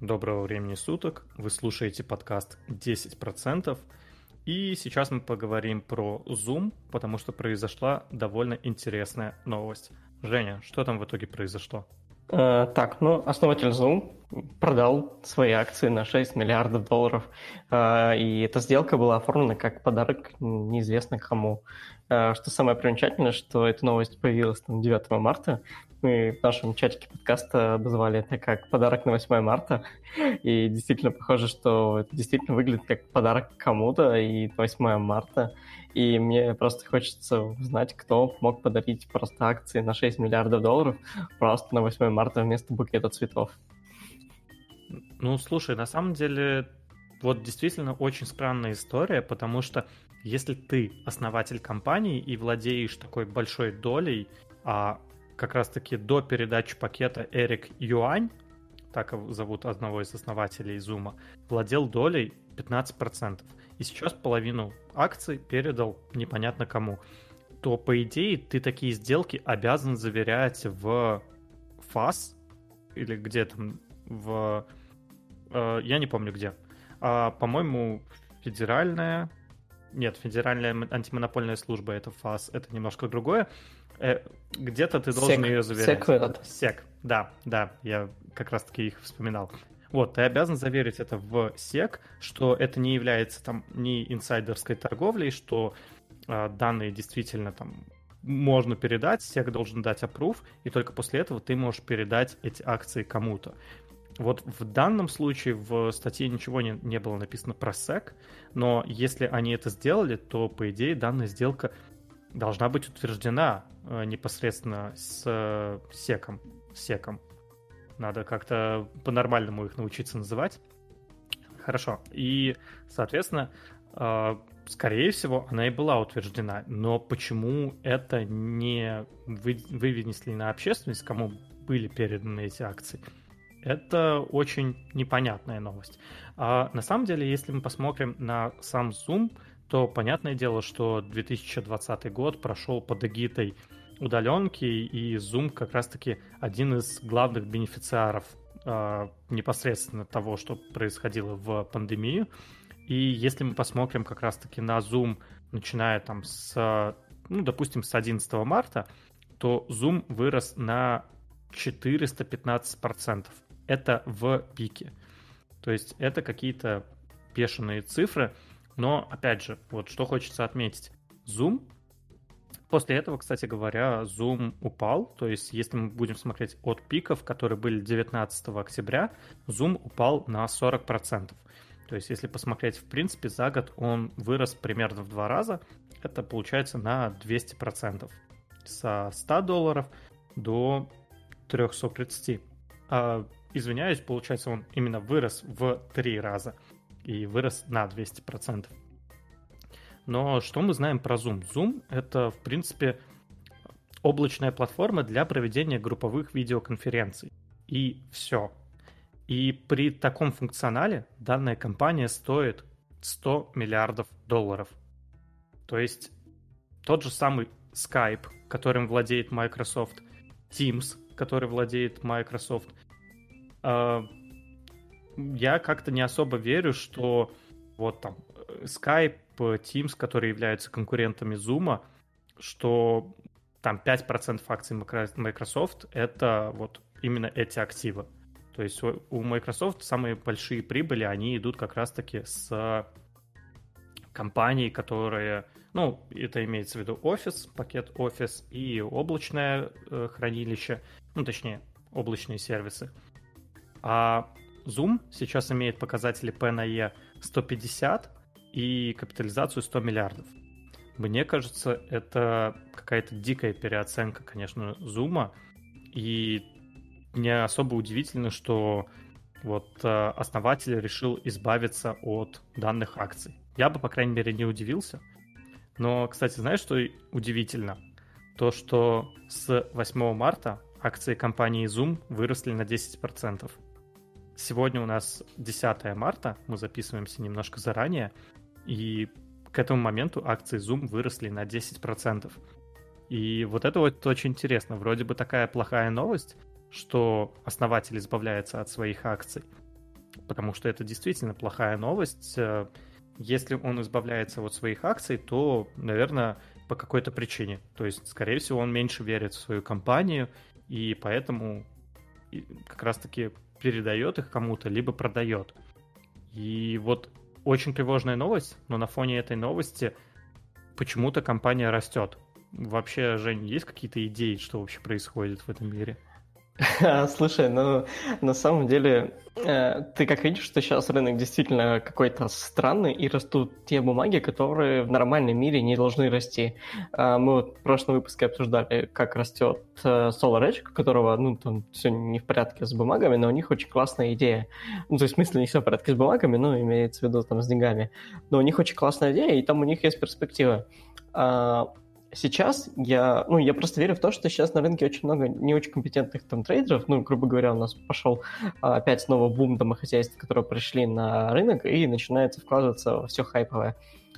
Доброго времени суток. Вы слушаете подкаст 10%. И сейчас мы поговорим про Zoom, потому что произошла довольно интересная новость. Женя, что там в итоге произошло? Э, так, ну, основатель Zoom продал свои акции на 6 миллиардов долларов, э, и эта сделка была оформлена как подарок неизвестно кому. Э, что самое примечательное, что эта новость появилась там 9 марта, мы в нашем чатике подкаста обозвали это как подарок на 8 марта, и действительно похоже, что это действительно выглядит как подарок кому-то и 8 марта, и мне просто хочется узнать, кто мог подарить просто акции на 6 миллиардов долларов просто на 8 марта вместо букета цветов. Ну, слушай, на самом деле, вот действительно очень странная история, потому что если ты основатель компании и владеешь такой большой долей, а как раз-таки до передачи пакета Эрик Юань, так зовут одного из основателей Зума, владел долей 15%. И сейчас половину акций передал непонятно кому. То, по идее, ты такие сделки обязан заверять в ФАС или где там в... Э, я не помню где. А, по-моему, федеральная... Нет, федеральная антимонопольная служба это ФАС, это немножко другое. Э, где-то ты должен Сек. ее заверять. Сек, Сек, да, да, я как раз-таки их вспоминал. Вот, ты обязан заверить это в сек, что это не является там ни инсайдерской торговлей, что э, данные действительно там можно передать, сек должен дать approve, и только после этого ты можешь передать эти акции кому-то. Вот в данном случае в статье ничего не, не было написано про SEC, но если они это сделали, то, по идее, данная сделка должна быть утверждена э, непосредственно с э, секом. секом. Надо как-то по-нормальному их научиться называть. Хорошо. И, соответственно, э, скорее всего, она и была утверждена. Но почему это не вы, вынесли на общественность, кому были переданы эти акции? Это очень непонятная новость. А на самом деле, если мы посмотрим на сам Zoom, то понятное дело, что 2020 год прошел под эгитой удаленки, и Zoom как раз-таки один из главных бенефициаров э, непосредственно того, что происходило в пандемию. И если мы посмотрим как раз-таки на Zoom, начиная там с, ну, допустим, с 11 марта, то Zoom вырос на 415%. Это в пике. То есть это какие-то бешеные цифры, но, опять же, вот что хочется отметить. Zoom После этого, кстати говоря, Zoom упал. То есть, если мы будем смотреть от пиков, которые были 19 октября, Zoom упал на 40%. То есть, если посмотреть, в принципе, за год он вырос примерно в два раза. Это получается на 200%. Со 100 долларов до 330. А, извиняюсь, получается, он именно вырос в три раза и вырос на 200%. Но что мы знаем про Zoom? Zoom — это, в принципе, облачная платформа для проведения групповых видеоконференций. И все. И при таком функционале данная компания стоит 100 миллиардов долларов. То есть тот же самый Skype, которым владеет Microsoft, Teams, который владеет Microsoft, а, я как-то не особо верю, что вот там Skype, Teams, которые являются конкурентами Zoom, что там 5% акций Microsoft — это вот именно эти активы. То есть у Microsoft самые большие прибыли, они идут как раз-таки с компаний, которые, ну, это имеется в виду офис, пакет офис и облачное э, хранилище, ну, точнее, облачные сервисы. А Zoom сейчас имеет показатели P на E 150 и капитализацию 100 миллиардов. Мне кажется, это какая-то дикая переоценка, конечно, Zoom, и не особо удивительно, что вот э, основатель решил избавиться от данных акций. Я бы, по крайней мере, не удивился. Но, кстати, знаешь, что удивительно? То, что с 8 марта акции компании Zoom выросли на 10%. Сегодня у нас 10 марта, мы записываемся немножко заранее, и к этому моменту акции Zoom выросли на 10%. И вот это вот очень интересно. Вроде бы такая плохая новость, что основатель избавляется от своих акций. потому что это действительно плохая новость. Э, если он избавляется от своих акций, то, наверное, по какой-то причине. То есть, скорее всего, он меньше верит в свою компанию, и поэтому как раз-таки передает их кому-то, либо продает. И вот очень тревожная новость, но на фоне этой новости почему-то компания растет. Вообще, Жень, есть какие-то идеи, что вообще происходит в этом мире? Слушай, ну на самом деле э, ты как видишь, что сейчас рынок действительно какой-то странный, и растут те бумаги, которые в нормальном мире не должны расти. Э, мы вот в прошлом выпуске обсуждали, как растет э, SolarEdge, у которого, ну, там все не в порядке с бумагами, но у них очень классная идея. Ну, то есть, в смысле, не все в порядке с бумагами, но имеется в виду там с деньгами. Но у них очень классная идея, и там у них есть перспектива. А, сейчас я, ну, я просто верю в то, что сейчас на рынке очень много не очень компетентных там трейдеров. Ну, грубо говоря, у нас пошел а, опять снова бум домохозяйств, которые пришли на рынок и начинается вкладываться во все хайповое.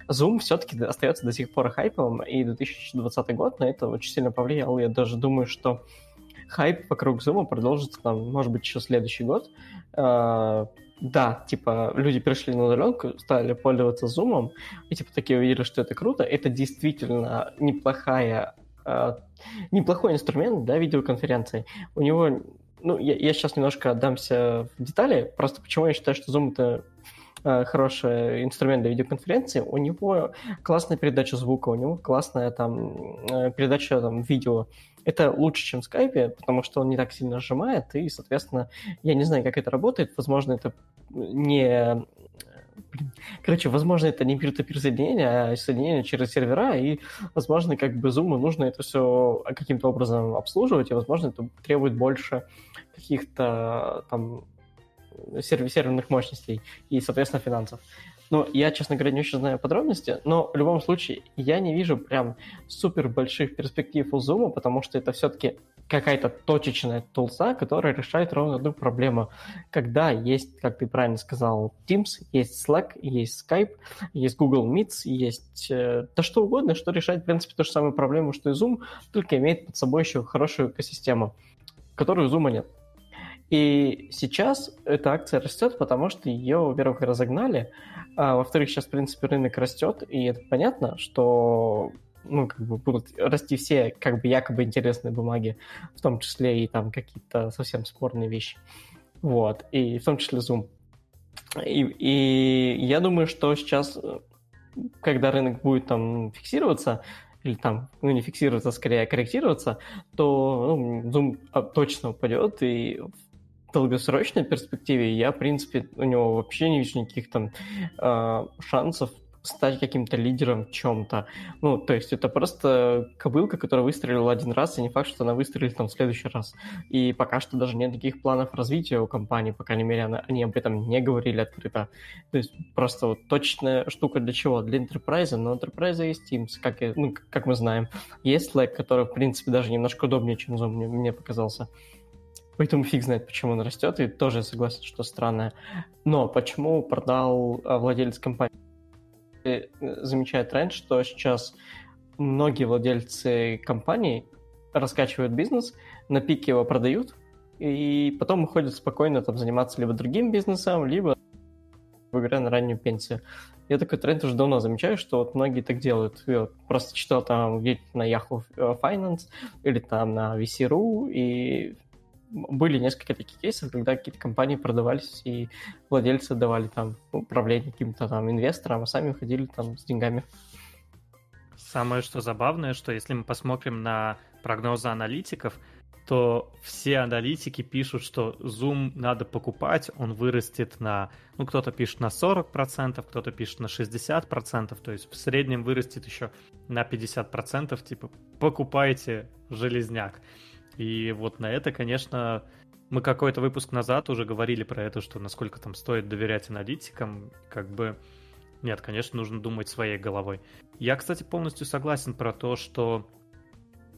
Zoom все-таки остается до сих пор хайповым, и 2020 год на это очень сильно повлиял. Я даже думаю, что хайп вокруг Zoom продолжится там, может быть, еще следующий год. Да, типа, люди пришли на удаленку, стали пользоваться Zoom, и типа такие увидели, что это круто. Это действительно неплохая, э, неплохой инструмент, да, видеоконференции. У него, ну, я, я сейчас немножко отдамся в детали, просто почему я считаю, что Zoom это э, хороший инструмент для видеоконференции, у него классная передача звука, у него классная там э, передача там видео, это лучше, чем в скайпе, потому что он не так сильно сжимает, и, соответственно, я не знаю, как это работает. Возможно, это не... Короче, возможно, это не peer-to-peer соединение, а соединение через сервера, и, возможно, как бы Zoom нужно это все каким-то образом обслуживать, и, возможно, это требует больше каких-то там серверных мощностей и, соответственно, финансов. Ну, я, честно говоря, не очень знаю подробности, но в любом случае я не вижу прям супер больших перспектив у Zoom, потому что это все-таки какая-то точечная тулса, которая решает ровно одну проблему. Когда есть, как ты правильно сказал, Teams, есть Slack, есть Skype, есть Google Meets, есть э, да что угодно, что решает, в принципе, ту же самую проблему, что и Zoom, только имеет под собой еще хорошую экосистему, которую у Zoom нет. И сейчас эта акция растет, потому что ее, во-первых, разогнали, а во-вторых, сейчас, в принципе, рынок растет, и это понятно, что ну, как бы будут расти все, как бы, якобы интересные бумаги, в том числе и там какие-то совсем спорные вещи. Вот, и в том числе Zoom. И, и я думаю, что сейчас, когда рынок будет там фиксироваться, или там, ну, не фиксироваться, а скорее корректироваться, то ну, Zoom а, точно упадет, и долгосрочной перспективе я, в принципе, у него вообще не вижу никаких там э, шансов стать каким-то лидером в чем-то. Ну, то есть это просто кобылка, которая выстрелила один раз, и не факт, что она выстрелит там в следующий раз. И пока что даже нет никаких планов развития у компании, по крайней мере, она, они об этом не говорили открыто. То есть просто вот точная штука для чего? Для enterprise, но enterprise есть Teams, как, и, ну, как мы знаем. Есть Slack, который, в принципе, даже немножко удобнее, чем Zoom, мне, мне показался. Поэтому фиг знает, почему он растет, и тоже согласен, что странное. Но почему продал а, владелец компании? Э, замечает тренд, что сейчас многие владельцы компаний раскачивают бизнес, на пике его продают, и потом уходят спокойно там заниматься либо другим бизнесом, либо говоря на раннюю пенсию. Я такой тренд уже давно замечаю, что вот многие так делают. Я вот просто читал там где-то на Yahoo Finance или там на VC.ru, и были несколько таких кейсов, когда какие-то компании продавались, и владельцы давали там управление каким-то там инвесторам, а сами уходили там с деньгами. Самое что забавное, что если мы посмотрим на прогнозы аналитиков, то все аналитики пишут, что Zoom надо покупать, он вырастет на, ну, кто-то пишет на 40%, кто-то пишет на 60%, то есть в среднем вырастет еще на 50%, типа, покупайте железняк. И вот на это, конечно, мы какой-то выпуск назад уже говорили про это, что насколько там стоит доверять аналитикам, как бы... Нет, конечно, нужно думать своей головой. Я, кстати, полностью согласен про то, что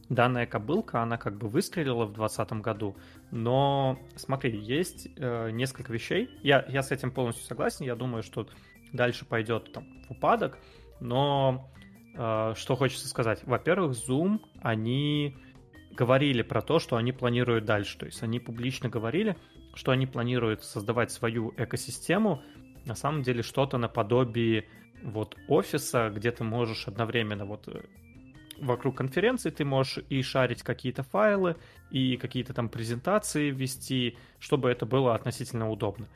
данная кобылка, она как бы выстрелила в 2020 году, но смотри, есть э, несколько вещей. Я, я с этим полностью согласен, я думаю, что дальше пойдет там в упадок, но э, что хочется сказать. Во-первых, Zoom, они говорили про то, что они планируют дальше. То есть они публично говорили что они планируют создавать свою экосистему, на самом деле что-то наподобие вот офиса, где ты можешь одновременно вот э, вокруг конференции ты можешь и шарить какие-то файлы, и какие-то там презентации вести, чтобы это было относительно удобно.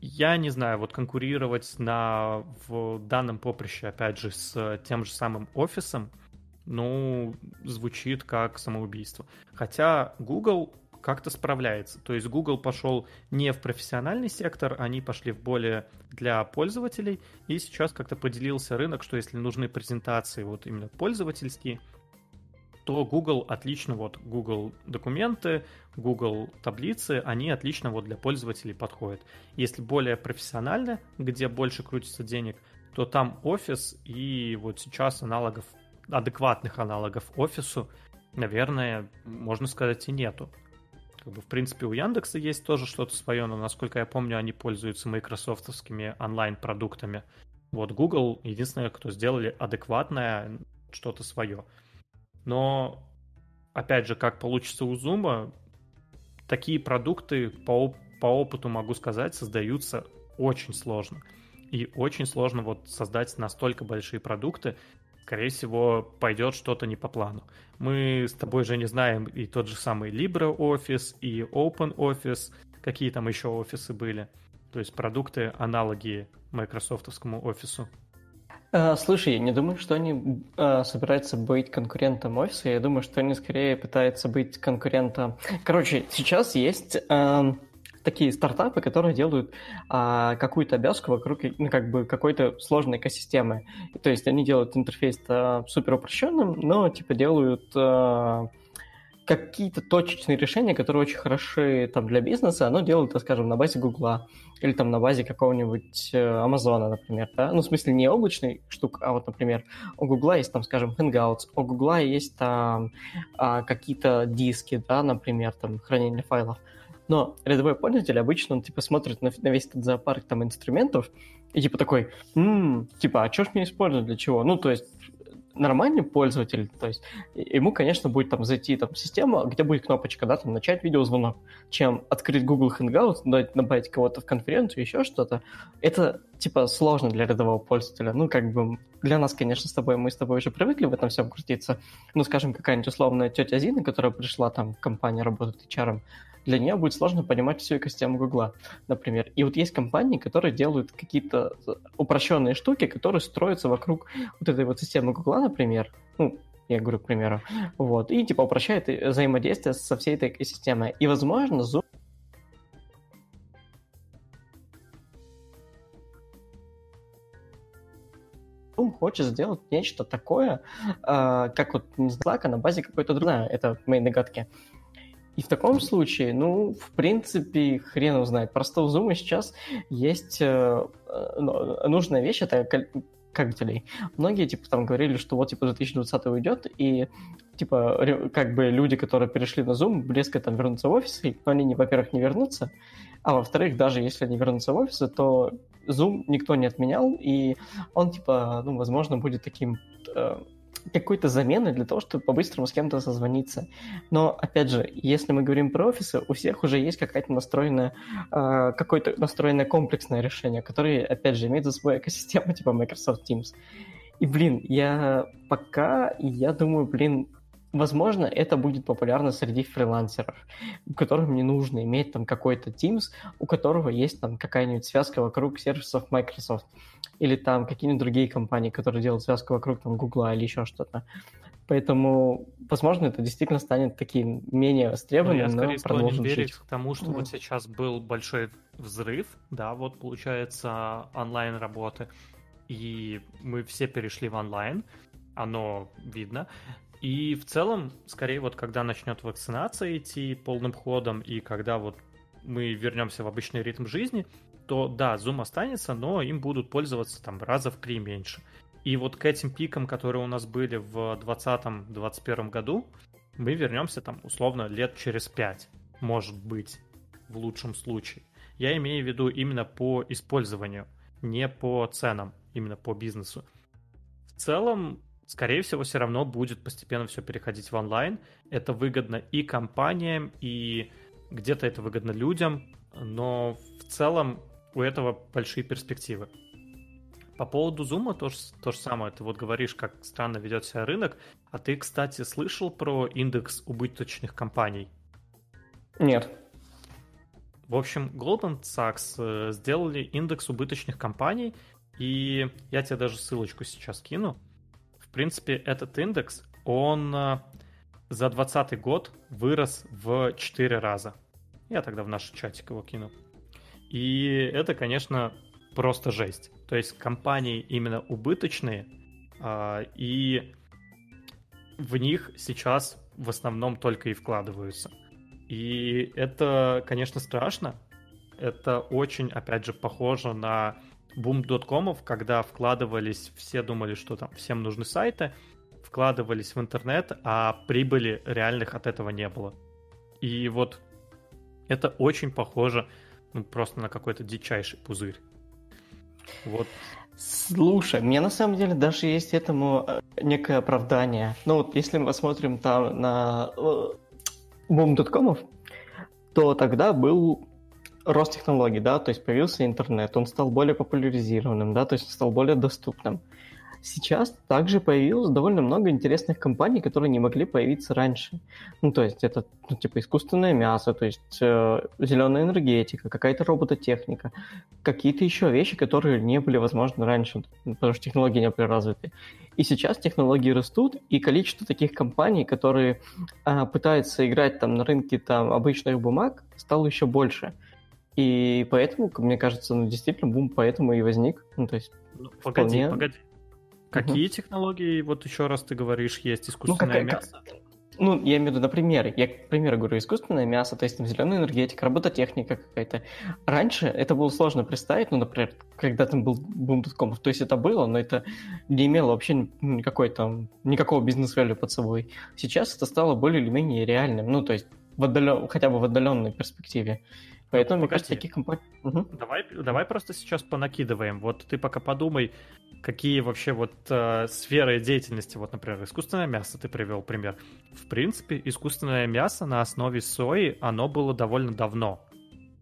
Я не знаю, вот конкурировать на в данном поприще, опять же, с тем же самым офисом, ну, звучит как самоубийство. Хотя Google как-то справляется. То есть Google пошел не в профессиональный сектор, они пошли в более для пользователей, и сейчас как-то поделился рынок, что если нужны презентации вот именно пользовательские, то Google отлично, вот Google документы, Google таблицы, они отлично вот для пользователей подходят. Если более профессионально, где больше крутится денег, то там офис и вот сейчас аналогов, адекватных аналогов офису, наверное, можно сказать и нету. Как бы, в принципе, у Яндекса есть тоже что-то свое, но, насколько я помню, они пользуются майкрософтовскими онлайн-продуктами. Вот Google единственное, кто сделали адекватное что-то свое. Но, опять же, как получится у Zoom, такие продукты по, по опыту, могу сказать, создаются очень сложно. И очень сложно вот создать настолько большие продукты, скорее всего, пойдет что-то не по плану. Мы с тобой же не знаем и тот же самый LibreOffice, и OpenOffice, какие там еще офисы были. То есть продукты, аналоги майкрософтовскому офису. А, слушай, я не думаю, что они а, собираются быть конкурентом офиса. Я думаю, что они скорее пытаются быть конкурентом. Короче, сейчас есть а, такие стартапы, которые делают а, какую-то обвязку вокруг ну, как бы какой-то сложной экосистемы. То есть они делают интерфейс а, супер упрощенным, но типа делают а, какие-то точечные решения, которые очень хороши там для бизнеса, оно делают, скажем, на базе Гугла или там на базе какого-нибудь э, Амазона, например, да? Ну, в смысле, не облачный штук, а вот, например, у Гугла есть там, скажем, Hangouts, у Гугла есть там а, какие-то диски, да, например, там хранение файлов. Но рядовой пользователь обычно, он, типа, смотрит на, на весь этот зоопарк там инструментов и, типа, такой, м-м, типа, а что ж мне использовать, для чего? Ну, то есть, нормальный пользователь, то есть ему, конечно, будет там зайти там система, где будет кнопочка, да, там начать видеозвонок, чем открыть Google Hangout, добавить кого-то в конференцию, еще что-то. Это типа сложно для рядового пользователя. Ну, как бы для нас, конечно, с тобой, мы с тобой уже привыкли в этом всем крутиться. Ну, скажем, какая-нибудь условная тетя Зина, которая пришла там в компанию работать HR, для нее будет сложно понимать всю экосистему Гугла, например. И вот есть компании, которые делают какие-то упрощенные штуки, которые строятся вокруг вот этой вот системы Гугла, например. Ну, я говорю, к примеру. Вот. И типа упрощает взаимодействие со всей этой экосистемой. И, возможно, Zoom хочет сделать нечто такое, э, как вот не Slack, а на базе какой-то другой, это мои догадки. И в таком случае, ну, в принципе, хрен узнает. Просто у Zoom сейчас есть э, э нужная вещь, это кабелей. Многие, типа, там говорили, что вот, типа, 2020 уйдет, и, типа, как бы люди, которые перешли на Zoom, близко там вернутся в офисы, но они, во-первых, не вернутся, а во-вторых, даже если они вернутся в офисы, то Zoom никто не отменял, и он, типа, ну, возможно, будет таким э, какой-то замены для того, чтобы по-быстрому с кем-то созвониться. Но, опять же, если мы говорим про офисы, у всех уже есть какая-то настроенная, э, какое-то настроенное комплексное решение, которое, опять же, имеет за собой экосистему типа Microsoft Teams. И, блин, я пока, я думаю, блин, Возможно, это будет популярно среди фрилансеров, которым не нужно иметь там какой-то Teams, у которого есть там какая-нибудь связка вокруг сервисов Microsoft, или там какие-нибудь другие компании, которые делают связку вокруг там Google или еще что-то. Поэтому, возможно, это действительно станет таким менее востребованным, ну, я но продолжим верить к тому, что mm. вот сейчас был большой взрыв, да, вот получается онлайн работы, и мы все перешли в онлайн, оно видно, и в целом, скорее вот когда начнет вакцинация идти полным ходом, и когда вот мы вернемся в обычный ритм жизни, то да, Zoom останется, но им будут пользоваться там раза в три меньше. И вот к этим пикам, которые у нас были в 2020-2021 году, мы вернемся там условно лет через пять, может быть, в лучшем случае. Я имею в виду именно по использованию, не по ценам, именно по бизнесу. В целом, скорее всего, все равно будет постепенно все переходить в онлайн. Это выгодно и компаниям, и где-то это выгодно людям, но в целом у этого большие перспективы. По поводу Zoom то, то же самое. Ты вот говоришь, как странно ведет себя рынок. А ты, кстати, слышал про индекс убыточных компаний? Нет. В общем, Goldman Sachs э, сделали индекс убыточных компаний, и я тебе даже ссылочку сейчас кину. В принципе, этот индекс, он э, за 2020 год вырос в 4 раза. Я тогда в наш чатик его кину. И это, конечно, просто жесть. То есть компании именно убыточные, а, и в них сейчас в основном только и вкладываются. И это, конечно, страшно. Это очень, опять же, похоже на бум доткомов, когда вкладывались, все думали, что там всем нужны сайты, вкладывались в интернет, а прибыли реальных от этого не было. И вот это очень похоже ну, просто на какой-то дичайший пузырь. Вот. Слушай, мне на самом деле даже есть этому э, некое оправдание. Ну вот если мы посмотрим там на boom.com, э, то тогда был рост технологий, да, то есть появился интернет, он стал более популяризированным, да, то есть стал более доступным. Сейчас также появилось довольно много интересных компаний, которые не могли появиться раньше. Ну, то есть это, ну, типа, искусственное мясо, то есть э, зеленая энергетика, какая-то робототехника, какие-то еще вещи, которые не были возможны раньше, потому что технологии не были развиты. И сейчас технологии растут, и количество таких компаний, которые э, пытаются играть там на рынке там обычных бумаг, стало еще больше. И поэтому, мне кажется, ну, действительно бум поэтому и возник. Ну, то есть, ну, погоди, вполне... погоди. Какие угу. технологии, вот еще раз ты говоришь, есть ну, искусственное ну, как, мясо? ну, я имею в виду на примере. Я, к примеру, говорю, искусственное мясо, то есть там зеленая энергетика, робототехника какая-то. Раньше это было сложно представить, ну, например, когда там был бум доткомов. То есть это было, но это не имело вообще никакой там, никакого бизнес-валю под собой. Сейчас это стало более или менее реальным, ну, то есть в отдален... хотя бы в отдаленной перспективе. Поэтому, ну, мне кажется, таких компаний... Угу. Давай, давай просто сейчас понакидываем. Вот ты пока подумай, какие вообще вот э, сферы деятельности, вот, например, искусственное мясо ты привел пример. В принципе, искусственное мясо на основе сои, оно было довольно давно.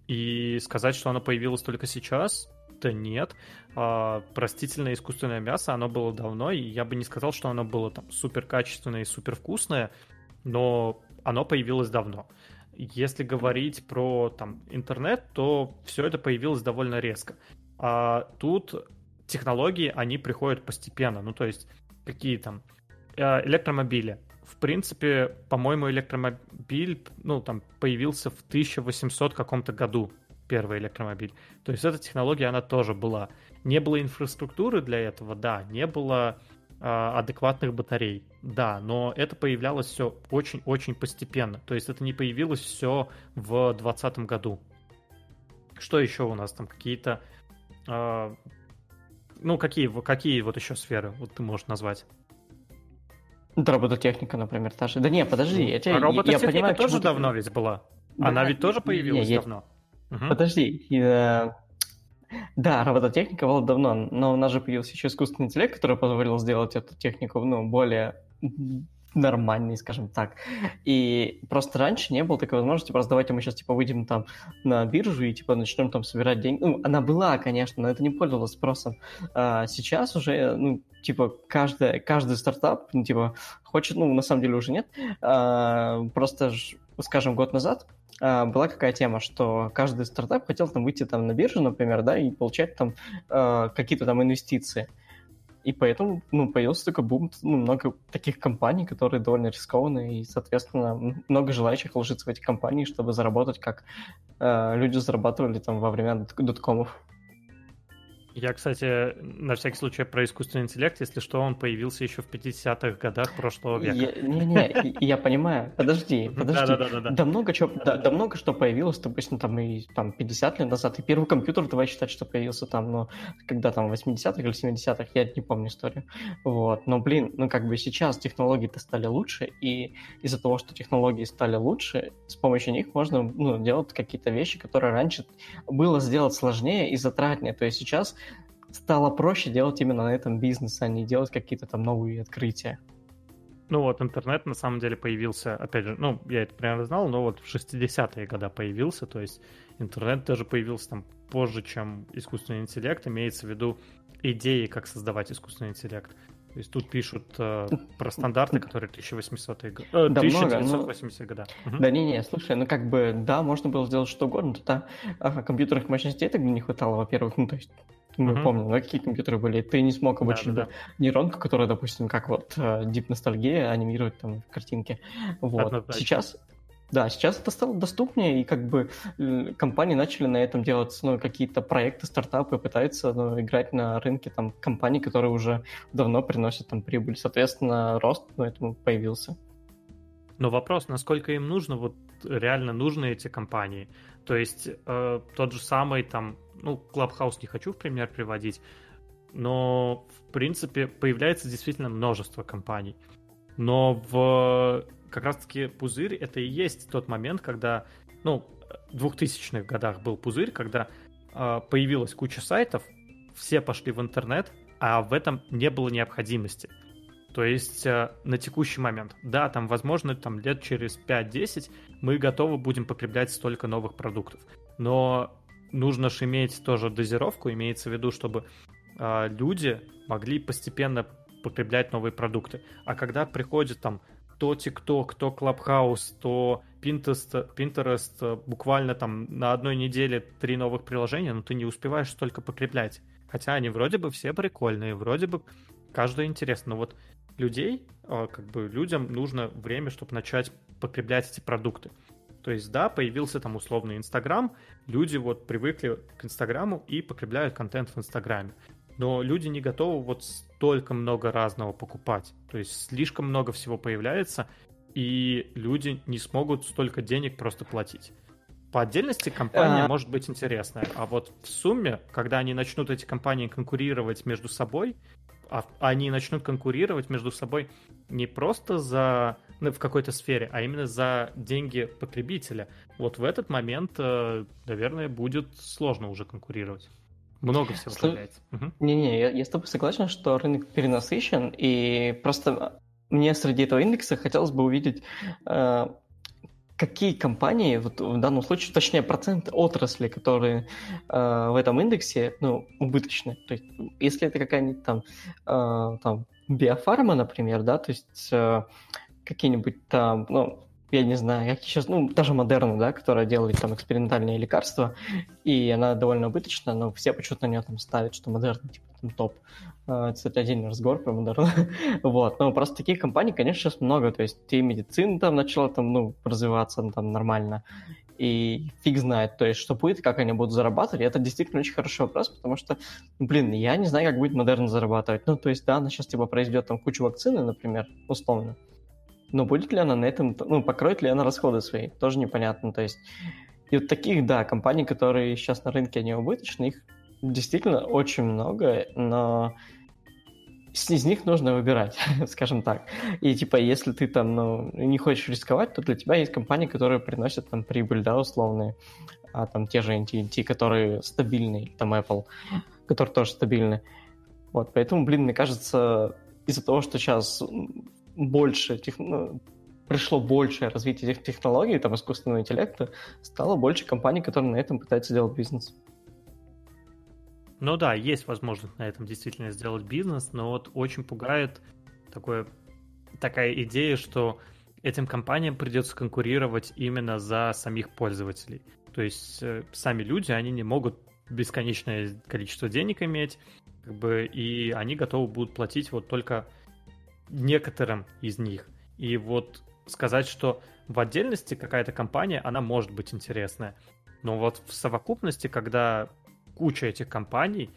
И сказать, что оно появилось только сейчас, да нет. А, простительное искусственное мясо, оно было давно, и я бы не сказал, что оно было там супер качественное и супер вкусное, но оно появилось давно. Если говорить про там, интернет, то все это появилось довольно резко. А тут технологии, они приходят постепенно. Ну, то есть, какие там э, электромобили. В принципе, по-моему, электромобиль, ну, там, появился в 1800 каком-то году, первый электромобиль. То есть, эта технология, она тоже была. Не было инфраструктуры для этого, да, не было адекватных батарей. Да, но это появлялось все очень-очень постепенно. То есть это не появилось все в 2020 году. Что еще у нас там? Какие-то... Э, ну, какие, какие вот еще сферы вот ты можешь назвать? Да, робототехника, например, та же. Да не, подожди, я, тебя, а робототехника я понимаю, тоже давно ведь была. Да, Она ведь тоже появилась не, давно. Угу. Подожди, я, да, робототехника была давно, но у нас же появился еще искусственный интеллект, который позволил сделать эту технику ну, более нормальный, скажем так. И просто раньше не было такой возможности, просто давайте мы сейчас, типа, выйдем там на биржу и, типа, начнем там собирать деньги. Ну, она была, конечно, но это не пользовалось спросом. А сейчас уже, ну, типа, каждый, каждый стартап, ну, типа, хочет, ну, на самом деле уже нет, а, просто, скажем, год назад была какая тема, что каждый стартап хотел там выйти там на биржу, например, да, и получать там э, какие-то там инвестиции. И поэтому ну, появился такой бум, ну, много таких компаний, которые довольно рискованные, и, соответственно, много желающих вложиться в эти компании, чтобы заработать, как э, люди зарабатывали там во время доткомов. Я, кстати, на всякий случай про искусственный интеллект, если что, он появился еще в 50-х годах прошлого века. Не-не, я понимаю. Подожди, подожди. Да много чего, да, да много что появилось, допустим, там и там 50 лет назад. И первый компьютер, давай считать, что появился там, ну, когда там в 80-х или 70-х, я не помню историю. Вот. Но, блин, ну как бы сейчас технологии-то стали лучше, и из-за того, что технологии стали лучше, с помощью них можно ну, делать какие-то вещи, которые раньше было сделать сложнее и затратнее. То есть сейчас стало проще делать именно на этом бизнес, а не делать какие-то там новые открытия. Ну вот, интернет на самом деле появился, опять же, ну, я это примерно знал, но вот в 60-е годы появился, то есть интернет даже появился там позже, чем искусственный интеллект, имеется в виду идеи, как создавать искусственный интеллект. То есть тут пишут э, про стандарты, которые 1800-е годы. Э, да 1980-е годы. Угу. Да не-не, слушай, ну как бы, да, можно было сделать что угодно, да, а, компьютерных мощностей тогда не хватало, во-первых, ну то есть мы uh-huh. помним, да, какие компьютеры были. Ты не смог обучить да, да, да. нейронку, которая, допустим, как вот Deep Nostalgia анимирует там картинки. Вот. Однозначно. Сейчас да, сейчас это стало доступнее, и как бы э, компании начали на этом делать ну, какие-то проекты, стартапы, пытаются ну, играть на рынке там компаний, которые уже давно приносят там прибыль. Соответственно, рост ну, этому появился. Но вопрос, насколько им нужно, вот реально нужны эти компании. То есть э, тот же самый там, ну, Clubhouse не хочу в пример приводить, но в принципе появляется действительно множество компаний. Но в как раз-таки пузырь это и есть тот момент, когда, ну, в 2000-х годах был пузырь, когда э, появилась куча сайтов, все пошли в интернет, а в этом не было необходимости. То есть э, на текущий момент, да, там, возможно, там лет через 5-10 мы готовы будем потреблять столько новых продуктов. Но нужно же иметь тоже дозировку, имеется в виду, чтобы э, люди могли постепенно потреблять новые продукты. А когда приходит там то TikTok, то Clubhouse, то Pinterest, Pinterest э, буквально там на одной неделе три новых приложения, но ты не успеваешь столько потреблять. Хотя они вроде бы все прикольные, вроде бы каждое интересно. Но вот людей, э, как бы людям нужно время, чтобы начать потреблять эти продукты. То есть, да, появился там условный Инстаграм, люди вот привыкли к Инстаграму и потребляют контент в Инстаграме. Но люди не готовы вот столько много разного покупать. То есть слишком много всего появляется, и люди не смогут столько денег просто платить. По отдельности компания а... может быть интересная, а вот в сумме, когда они начнут эти компании конкурировать между собой, а они начнут конкурировать между собой не просто за в какой-то сфере, а именно за деньги потребителя. Вот в этот момент, э, наверное, будет сложно уже конкурировать. Много всего Слу... появляется. Не-не, я, я с тобой согласен, что рынок перенасыщен, и просто мне среди этого индекса хотелось бы увидеть, э, какие компании, вот в данном случае, точнее, процент отрасли, которые э, в этом индексе, ну, убыточны. То есть, если это какая-нибудь там, э, там биофарма, например, да, то есть э, какие-нибудь там, ну, я не знаю, как сейчас, ну, даже Модерна, да, которая делает там экспериментальные лекарства, и она довольно убыточна, но все почему-то на нее там ставят, что Модерна, типа, там топ. А, кстати, отдельный разговор про Модерна. вот, но просто таких компаний, конечно, сейчас много, то есть и медицина там начала там, ну, развиваться там нормально, и фиг знает, то есть что будет, как они будут зарабатывать, и это действительно очень хороший вопрос, потому что, блин, я не знаю, как будет Модерна зарабатывать. Ну, то есть, да, она сейчас, типа, произведет там кучу вакцины, например, условно, но будет ли она на этом, ну, покроет ли она расходы свои, тоже непонятно. То есть, и вот таких, да, компаний, которые сейчас на рынке, они убыточны, их действительно очень много, но из них нужно выбирать, скажем так. И типа, если ты там ну, не хочешь рисковать, то для тебя есть компании, которые приносят там прибыль, да, условные, а там те же NTT, которые стабильные, там Apple, которые тоже стабильны. Вот, поэтому, блин, мне кажется, из-за того, что сейчас больше, тех... ну, пришло большее развитие этих технологий, там, искусственного интеллекта, стало больше компаний, которые на этом пытаются делать бизнес. Ну да, есть возможность на этом действительно сделать бизнес, но вот очень пугает такое, такая идея, что этим компаниям придется конкурировать именно за самих пользователей. То есть э, сами люди, они не могут бесконечное количество денег иметь, как бы, и они готовы будут платить вот только некоторым из них. И вот сказать, что в отдельности какая-то компания, она может быть интересная. Но вот в совокупности, когда куча этих компаний,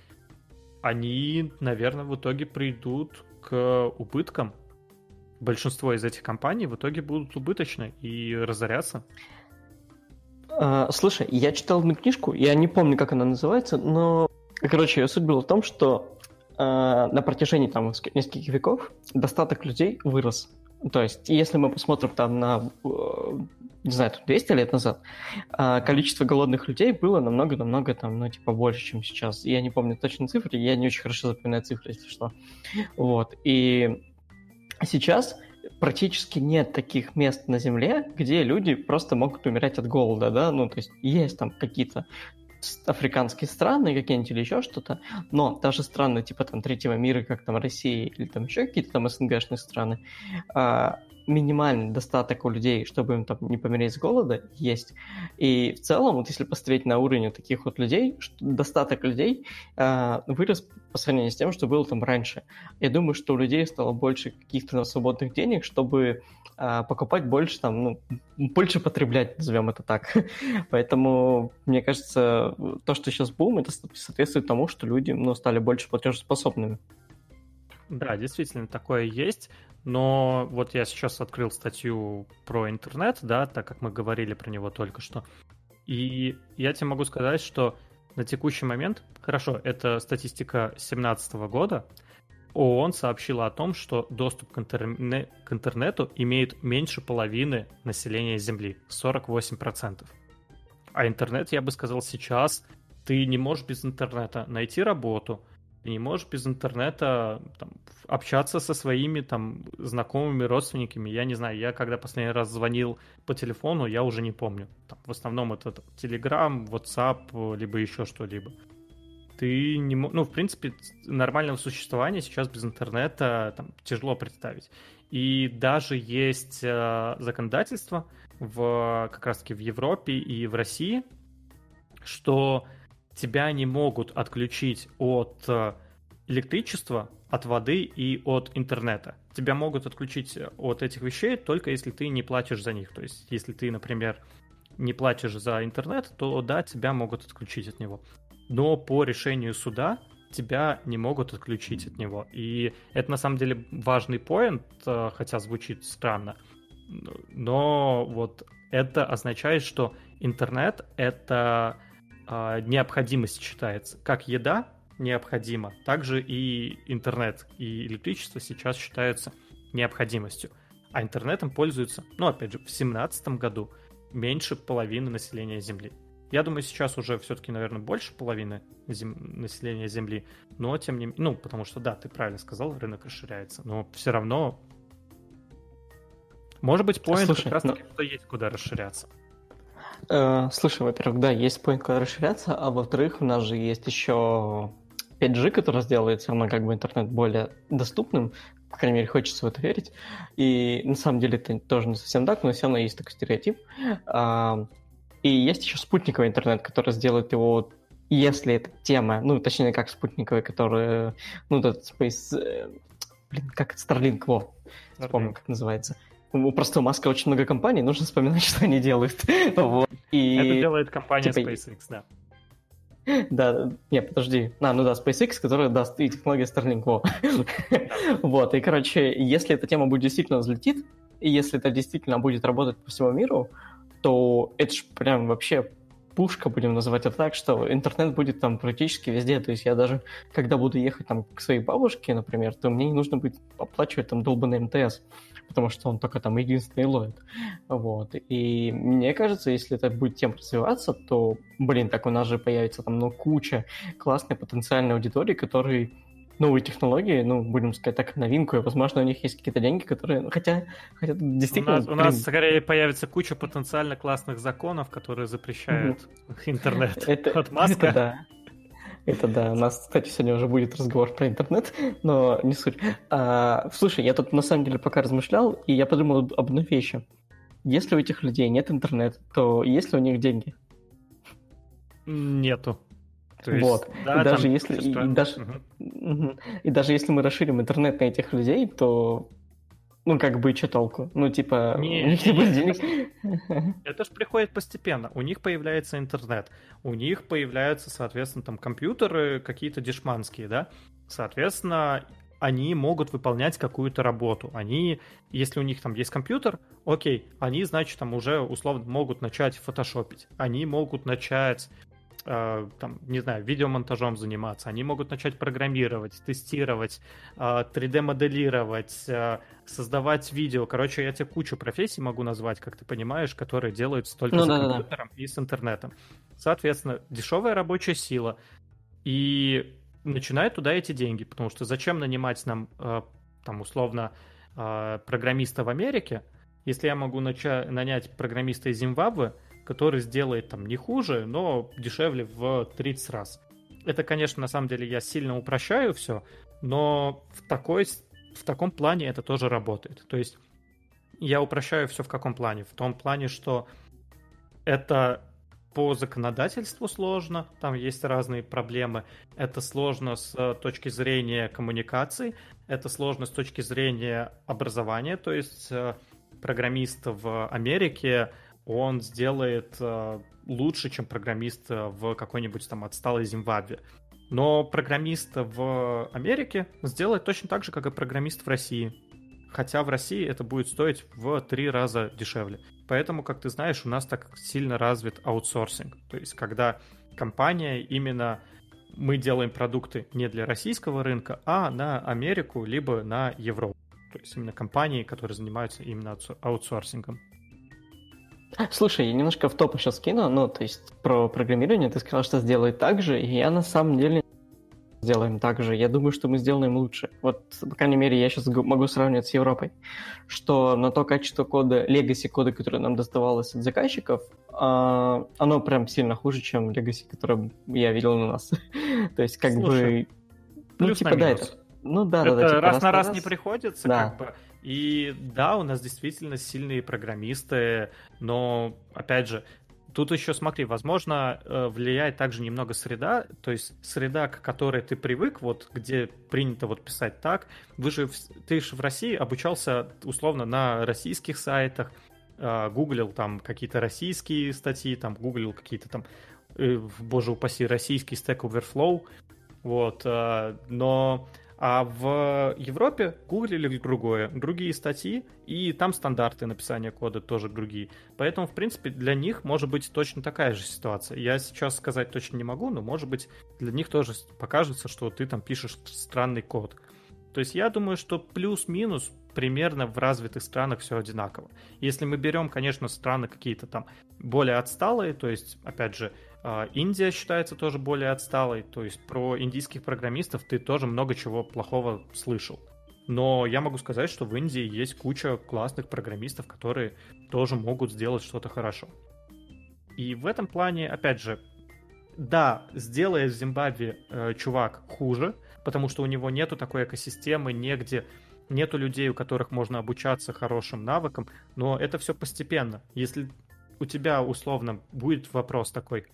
они, наверное, в итоге придут к убыткам. Большинство из этих компаний в итоге будут убыточны и разорятся. А, слушай, я читал одну книжку, я не помню, как она называется, но, короче, ее суть была в том, что на протяжении там нескольких веков достаток людей вырос. То есть, если мы посмотрим там на, э, не знаю, 200 лет назад, э, количество голодных людей было намного-намного там, ну, типа, больше, чем сейчас. Я не помню точно цифры, я не очень хорошо запоминаю цифры, если что. Вот. И сейчас практически нет таких мест на Земле, где люди просто могут умирать от голода, да, ну, то есть есть там какие-то африканские страны какие-нибудь или еще что-то, но даже страны типа там третьего мира, как там Россия или там еще какие-то там СНГшные страны, а, минимальный достаток у людей, чтобы им там не помереть с голода, есть. И в целом, вот если посмотреть на уровень таких вот людей, достаток людей э, вырос по сравнению с тем, что было там раньше. Я думаю, что у людей стало больше каких-то свободных денег, чтобы э, покупать больше, там, ну, больше потреблять, назовем это так. Поэтому, мне кажется, то, что сейчас бум, это соответствует тому, что люди ну, стали больше платежеспособными. Да, действительно, такое есть. Но вот я сейчас открыл статью про интернет, да, так как мы говорили про него только что. И я тебе могу сказать, что на текущий момент, хорошо, это статистика 2017 года, ООН сообщила о том, что доступ к, интерне- к интернету имеет меньше половины населения Земли, 48%. А интернет, я бы сказал, сейчас ты не можешь без интернета найти работу, ты не можешь без интернета там, общаться со своими там знакомыми, родственниками. Я не знаю, я когда последний раз звонил по телефону, я уже не помню. Там, в основном это Telegram, WhatsApp, либо еще что-либо. Ты не ну, в принципе, нормального существования сейчас без интернета там, тяжело представить. И даже есть э, законодательство в, как раз-таки в Европе и в России, что тебя не могут отключить от э, электричества, от воды и от интернета. Тебя могут отключить от этих вещей только если ты не платишь за них. То есть, если ты, например, не платишь за интернет, то да, тебя могут отключить от него. Но по решению суда тебя не могут отключить от него. И это на самом деле важный поинт, э, хотя звучит странно. Но вот это означает, что интернет это э, необходимость считается. Как еда необходима, также и интернет и электричество сейчас считаются необходимостью. А интернетом пользуются, ну опять же, в 2017 году меньше половины населения Земли. Я думаю, сейчас уже все-таки, наверное, больше половины зем... населения Земли, но тем не менее, ну, потому что, да, ты правильно сказал, рынок расширяется, но все равно, может быть, поинт Слушай, как раз таки, ну... что есть куда расширяться. Э, слушай, во-первых, да, есть поинт, куда расширяться, а во-вторых, у нас же есть еще 5G, который сделает все равно как бы интернет более доступным, по крайней мере, хочется в это верить. И на самом деле это тоже не совсем так, но все равно есть такой стереотип. А, и есть еще спутниковый интернет, который сделает его, если эта тема, ну, точнее, как спутниковый, который, ну, этот Space, э, блин, как Starlink, во, вспомнил, как называется. У простого Маска очень много компаний, нужно вспоминать, что они делают. вот. И, это делает компания типа, SpaceX, да. Да, не, подожди. А, ну да, SpaceX, которая даст и технология Starlink. Во. вот, и, короче, если эта тема будет действительно взлетит, и если это действительно будет работать по всему миру, то это же прям вообще пушка, будем называть это так, что интернет будет там практически везде. То есть я даже, когда буду ехать там к своей бабушке, например, то мне не нужно будет оплачивать там долбанный МТС потому что он только там единственный ловит. Вот. И мне кажется, если это будет тем развиваться, то, блин, так у нас же появится там, ну, куча классной потенциальной аудитории, которые новые технологии, ну, будем сказать так, новинку, и, возможно, у них есть какие-то деньги, которые... Ну, хотя, хотя действительно... У нас, у нас скорее появится куча потенциально классных законов, которые запрещают mm-hmm. интернет это, от Маска. Это да. Это да. У нас, кстати, сегодня уже будет разговор про интернет, но не суть. А, слушай, я тут на самом деле пока размышлял, и я подумал об одной вещи. Если у этих людей нет интернета, то есть ли у них деньги? Нету. есть, вот. Да, и даже если и, и даже, угу. и даже если мы расширим интернет на этих людей, то ну, как бы, что толку? Ну, типа, не, у них не будет денег. Это же приходит постепенно. У них появляется интернет, у них появляются, соответственно, там компьютеры какие-то дешманские, да? Соответственно, они могут выполнять какую-то работу. Они, если у них там есть компьютер, окей, они, значит, там уже условно могут начать фотошопить. Они могут начать э, там, не знаю, видеомонтажом заниматься, они могут начать программировать, тестировать, э, 3D-моделировать, э, создавать видео. Короче, я тебе кучу профессий могу назвать, как ты понимаешь, которые делаются только ну, за да, компьютером да. и с интернетом. Соответственно, дешевая рабочая сила. И начинают туда эти деньги, потому что зачем нанимать нам, э, там, условно, э, программиста в Америке, если я могу начать, нанять программиста из Зимбабве, который сделает там не хуже, но дешевле в 30 раз. Это, конечно, на самом деле я сильно упрощаю все, но в, такой, в таком плане это тоже работает. То есть я упрощаю все в каком плане? В том плане, что это по законодательству сложно, там есть разные проблемы. Это сложно с точки зрения коммуникаций, это сложно с точки зрения образования, то есть э, программист в Америке, он сделает э, лучше, чем программист в какой-нибудь там отсталой Зимбабве. Но программист в Америке сделает точно так же, как и программист в России. Хотя в России это будет стоить в три раза дешевле. Поэтому, как ты знаешь, у нас так сильно развит аутсорсинг. То есть, когда компания именно мы делаем продукты не для российского рынка, а на Америку, либо на Европу. То есть именно компании, которые занимаются именно аутсорсингом. Слушай, я немножко в топ сейчас кину, ну, то есть про программирование ты сказал, что сделай так же, и я на самом деле сделаем так же. Я думаю, что мы сделаем лучше. Вот, по крайней мере, я сейчас могу сравнивать с Европой, что на то качество кода, legacy кода, которое нам доставалось от заказчиков, а, оно прям сильно хуже, чем legacy, которое я видел у нас. то есть, как Слушай, бы... Ну, типа, да, это... Ну да, это да, да. Типа, раз, раз на раз, раз не приходится, да. как бы. И да, у нас действительно сильные программисты, но опять же, Тут еще, смотри, возможно, э, влияет также немного среда, то есть среда, к которой ты привык, вот где принято вот писать так. Вы же, ты же в России обучался условно на российских сайтах, э, гуглил там какие-то российские статьи, там гуглил какие-то там, э, боже упаси, российский Stack Overflow, вот, но а в Европе гуглили другое, другие статьи, и там стандарты написания кода тоже другие. Поэтому, в принципе, для них может быть точно такая же ситуация. Я сейчас сказать точно не могу, но, может быть, для них тоже покажется, что ты там пишешь странный код. То есть я думаю, что плюс-минус примерно в развитых странах все одинаково. Если мы берем, конечно, страны какие-то там более отсталые, то есть, опять же, Индия считается тоже более отсталой, то есть про индийских программистов ты тоже много чего плохого слышал. Но я могу сказать, что в Индии есть куча классных программистов, которые тоже могут сделать что-то хорошо. И в этом плане, опять же, да, сделает в Зимбабве э, чувак хуже, потому что у него нету такой экосистемы, негде нету людей, у которых можно обучаться хорошим навыкам, но это все постепенно. Если у тебя условно будет вопрос такой,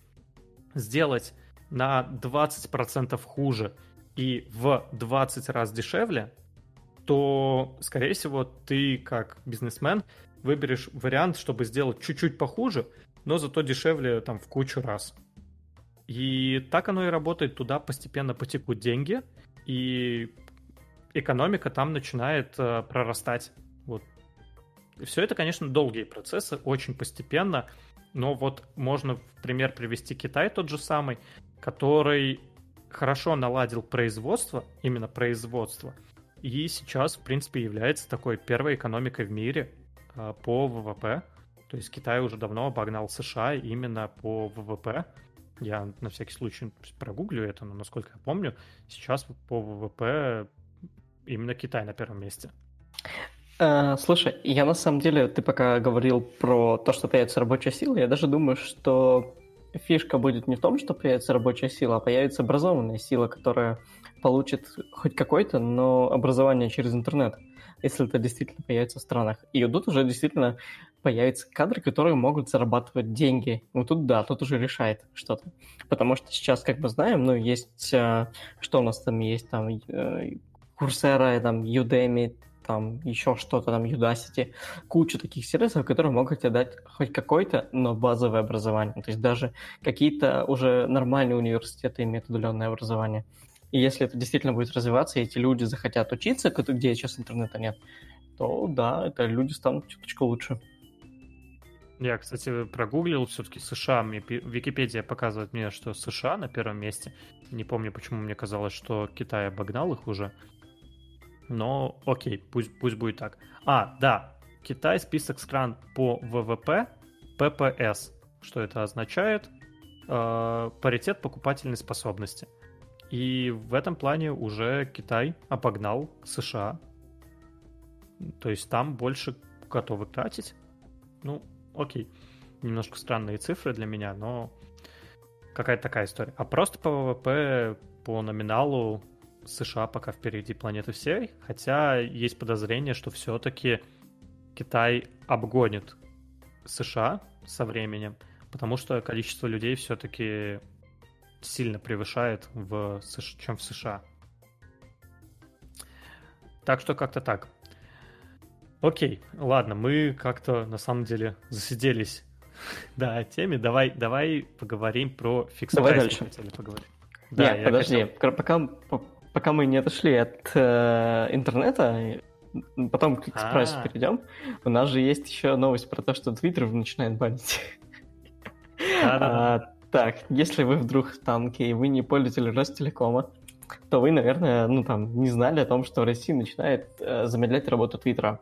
сделать на 20% хуже и в 20 раз дешевле, то, скорее всего, ты как бизнесмен выберешь вариант, чтобы сделать чуть-чуть похуже, но зато дешевле там в кучу раз. И так оно и работает, туда постепенно потекут деньги, и экономика там начинает э, прорастать. Вот. все это, конечно, долгие процессы, очень постепенно, но вот можно в пример привести Китай тот же самый, который хорошо наладил производство, именно производство, и сейчас, в принципе, является такой первой экономикой в мире э, по ВВП. То есть Китай уже давно обогнал США именно по ВВП. Я на всякий случай прогуглю это, но насколько я помню, сейчас по ВВП именно Китай на первом месте. Э, слушай, я на самом деле, ты пока говорил про то, что появится рабочая сила, я даже думаю, что фишка будет не в том, что появится рабочая сила, а появится образованная сила, которая получит хоть какое-то, но образование через интернет, если это действительно появится в странах. И тут уже действительно появятся кадры, которые могут зарабатывать деньги. Ну тут да, тут уже решает что-то. Потому что сейчас, как мы знаем, ну есть, э, что у нас там есть, там Курсера, э, там Udemy, там еще что-то, там Udacity, кучу таких сервисов, которые могут тебе дать хоть какое-то, но базовое образование. То есть даже какие-то уже нормальные университеты имеют удаленное образование. И если это действительно будет развиваться, и эти люди захотят учиться, где сейчас интернета нет, то да, это люди станут чуточку лучше. Я, кстати, прогуглил все-таки США. Мне Википедия показывает мне, что США на первом месте. Не помню, почему мне казалось, что Китай обогнал их уже. Но окей, пусть, пусть будет так. А, да, Китай список стран по ВВП ППС. Что это означает? Э, паритет покупательной способности. И в этом плане уже Китай обогнал США. То есть там больше готовы тратить. Ну, окей. Немножко странные цифры для меня, но какая-то такая история. А просто по ВВП, по номиналу США пока впереди планеты всей, хотя есть подозрение, что все-таки Китай обгонит США со временем, потому что количество людей все-таки сильно превышает, в, чем в США. Так что как-то так. Окей, ладно, мы как-то на самом деле засиделись да, о теме. Давай, давай поговорим про фикс Давай дальше. Хотели поговорить. Да, Нет, подожди, хотел... пока, пока мы не отошли от э, интернета, потом к экспрессу а. перейдем, у нас же есть еще новость про то, что Твиттер начинает банить. А, так, если вы вдруг в танке и вы не пользователь Ростелекома, то вы, наверное, ну там не знали о том, что Россия начинает э, замедлять работу Твиттера.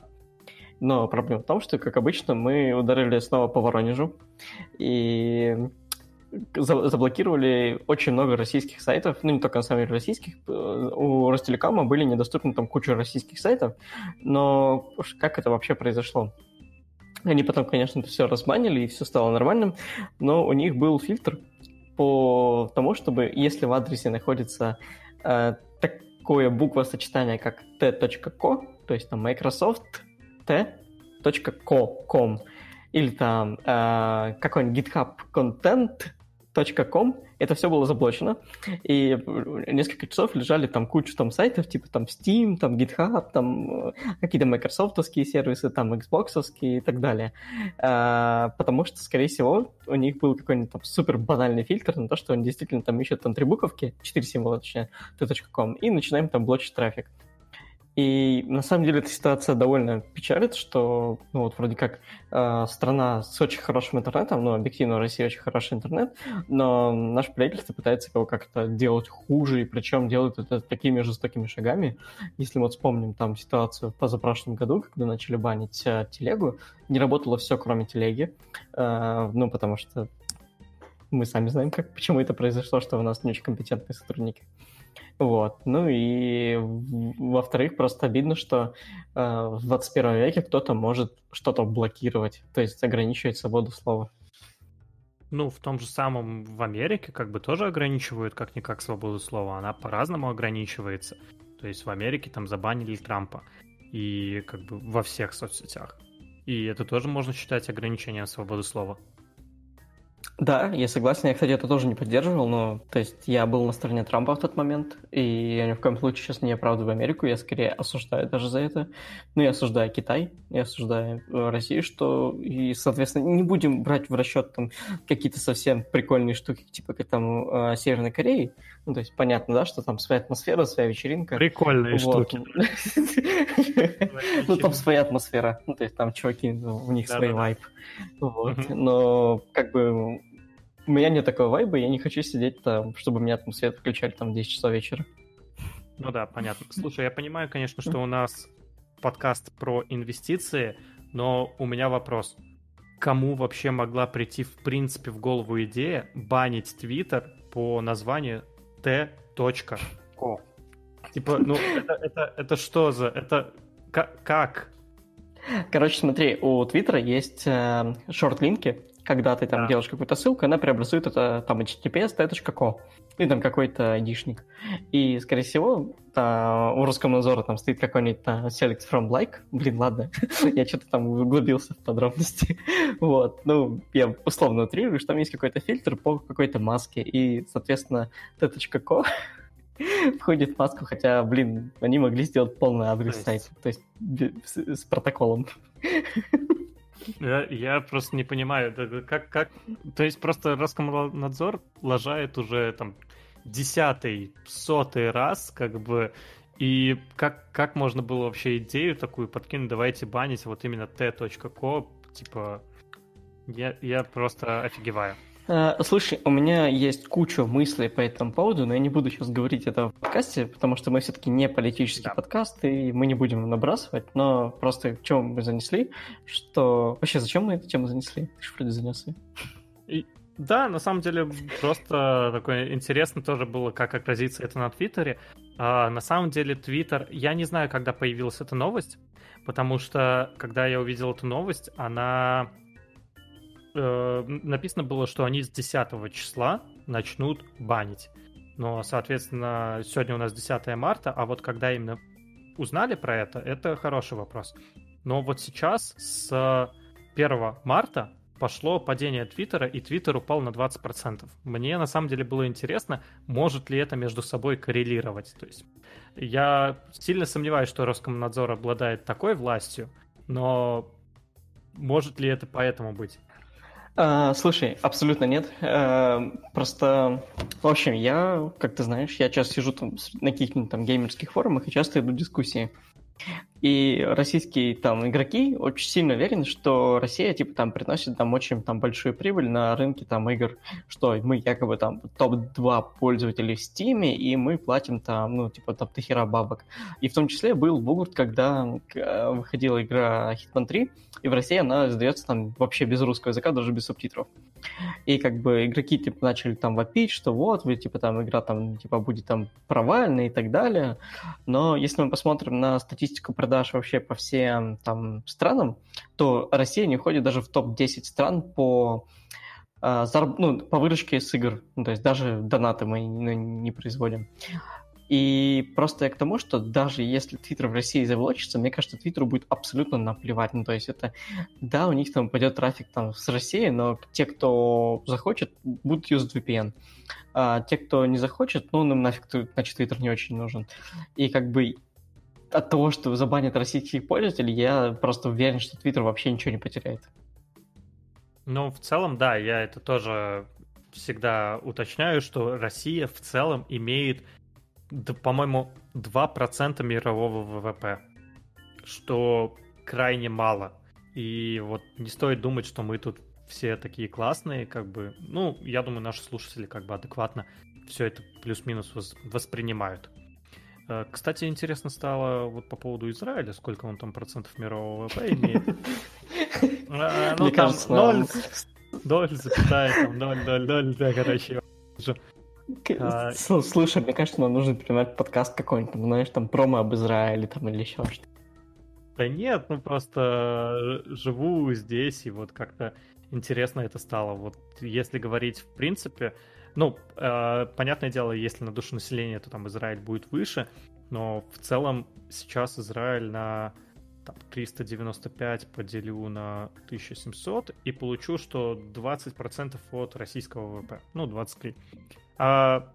Но проблема в том, что, как обычно, мы ударили снова по Воронежу и заблокировали очень много российских сайтов, ну не только на самом деле российских, у Ростелекома были недоступны там куча российских сайтов, но как это вообще произошло? Они потом, конечно, это все разманили, и все стало нормальным, но у них был фильтр по тому, чтобы если в адресе находится э, такое буквосочетание, как t.co, то есть там Microsoft t.co.com или там э, какой-нибудь GitHub Content .com, это все было заблочено, и несколько часов лежали там кучу там сайтов, типа там Steam, там GitHub, там э, какие-то майкрософтовские сервисы, там Xbox и так далее. А, потому что, скорее всего, у них был какой-нибудь там супер банальный фильтр на то, что они действительно там ищут там три буковки, четыре символа, точнее, t.com, и начинаем там блочить трафик. И на самом деле эта ситуация довольно печалит, что ну, вот вроде как э, страна с очень хорошим интернетом, ну, объективно в России очень хороший интернет, но наше правительство пытается его как-то делать хуже, и причем делает это такими жестокими шагами. Если мы вот вспомним там ситуацию в позапрошлом году, когда начали банить э, телегу, не работало все, кроме телеги, э, ну, потому что мы сами знаем, как, почему это произошло, что у нас не очень компетентные сотрудники. Вот. Ну и во-вторых, просто обидно, что э, в 21 веке кто-то может что-то блокировать, то есть ограничивать свободу слова. Ну, в том же самом в Америке как бы тоже ограничивают как-никак свободу слова. Она по-разному ограничивается. То есть в Америке там забанили Трампа. И как бы во всех соцсетях. И это тоже можно считать ограничением свободы слова. Да, я согласен. Я, кстати, это тоже не поддерживал, но то есть я был на стороне Трампа в тот момент, и я ни в коем случае сейчас не оправдываю Америку, я скорее осуждаю даже за это. Ну, я осуждаю Китай, я осуждаю э, Россию, что и, соответственно, не будем брать в расчет там какие-то совсем прикольные штуки, типа как там э, Северной Кореи. Ну, то есть понятно, да, что там своя атмосфера, своя вечеринка. Прикольные штуки. Ну, там своя атмосфера. Ну, то есть там чуваки, ну, у них свой вайп. Вот. Но как бы у меня нет такого вайба, я не хочу сидеть там, чтобы меня там свет включали там в 10 часов вечера. Ну да, понятно. Слушай, я понимаю, конечно, что у нас подкаст про инвестиции, но у меня вопрос. Кому вообще могла прийти в принципе в голову идея банить Твиттер по названию t.co? Типа, ну это, это, это что за... Это как? Короче, смотри, у Твиттера есть э, шорт-линки, когда ты там да. делаешь какую-то ссылку, она преобразует это там https t.co или там какой-то айдишник. И, скорее всего, та, у Роскомнадзора там стоит какой-нибудь select from like. Блин, ладно, я что-то там углубился в подробности. вот, ну, я условно утрирую, что там есть какой-то фильтр по какой-то маске, и, соответственно, t.co входит в маску, хотя, блин, они могли сделать полный адрес сайта, то есть с, с протоколом. Я, я просто не понимаю, как, как... То есть просто Роскомнадзор лажает уже там десятый, сотый раз, как бы, и как, как можно было вообще идею такую подкинуть, давайте банить вот именно t.co, типа, я, я просто офигеваю. Э, слушай, у меня есть куча мыслей по этому поводу, но я не буду сейчас говорить это в подкасте, потому что мы все-таки не политический да. подкаст, и мы не будем набрасывать, но просто в чем мы занесли, что... Вообще, зачем мы эту тему занесли? Ты же вроде занес и... Да, на самом деле просто такое интересно тоже было, как отразится это на Твиттере. А, на самом деле Твиттер, я не знаю, когда появилась эта новость, потому что когда я увидел эту новость, она э, написано было, что они с 10 числа начнут банить. Но, соответственно, сегодня у нас 10 марта, а вот когда именно узнали про это, это хороший вопрос. Но вот сейчас с 1 марта пошло падение Твиттера, и Твиттер упал на 20%. Мне на самом деле было интересно, может ли это между собой коррелировать. То есть я сильно сомневаюсь, что Роскомнадзор обладает такой властью, но может ли это поэтому быть? А, слушай, абсолютно нет. А, просто, в общем, я, как ты знаешь, я часто сижу там на каких-нибудь там геймерских форумах и часто иду дискуссии. И российские там игроки очень сильно уверены, что Россия типа там приносит там очень там большую прибыль на рынке там игр, что мы якобы там топ-2 пользователей в Steam, и мы платим там, ну, типа топ хера бабок. И в том числе был бугурт, когда э, выходила игра Hitman 3, и в России она издается там вообще без русского языка, даже без субтитров. И как бы игроки типа начали там вопить, что вот, вы типа там игра там типа будет там провальная и так далее. Но если мы посмотрим на статистику продаж вообще по всем там странам, то Россия не входит даже в топ-10 стран по а, ну, по выручке с игр. Ну, то есть даже донаты мы не, не производим. И просто я к тому, что даже если Твиттер в России завлочится, мне кажется, Твиттеру будет абсолютно наплевать. Ну, то есть это, да, у них там пойдет трафик там с России, но те, кто захочет, будут юзать VPN. А те, кто не захочет, ну, нам нафиг, значит, Твиттер не очень нужен. И как бы от того, что забанят российских пользователей, я просто уверен, что Твиттер вообще ничего не потеряет. Ну, в целом, да, я это тоже всегда уточняю, что Россия в целом имеет по-моему, 2% мирового ВВП, что крайне мало. И вот не стоит думать, что мы тут все такие классные, как бы, ну, я думаю, наши слушатели как бы адекватно все это плюс-минус воспринимают. Э, кстати, интересно стало вот по поводу Израиля, сколько он там процентов мирового ВВП имеет. А, ну, там 0, 0, запятая, там 0, 0, 0, да, короче. А... Слушай, мне кажется, нам нужно принимать подкаст какой-нибудь, знаешь, там промо об Израиле там или еще что-то. Да нет, ну просто живу здесь, и вот как-то интересно это стало. Вот если говорить в принципе, ну, э, понятное дело, если на душу населения, то там Израиль будет выше, но в целом сейчас Израиль на там, 395 поделю на 1700 и получу, что 20% от российского ВВП. Ну, 23. А,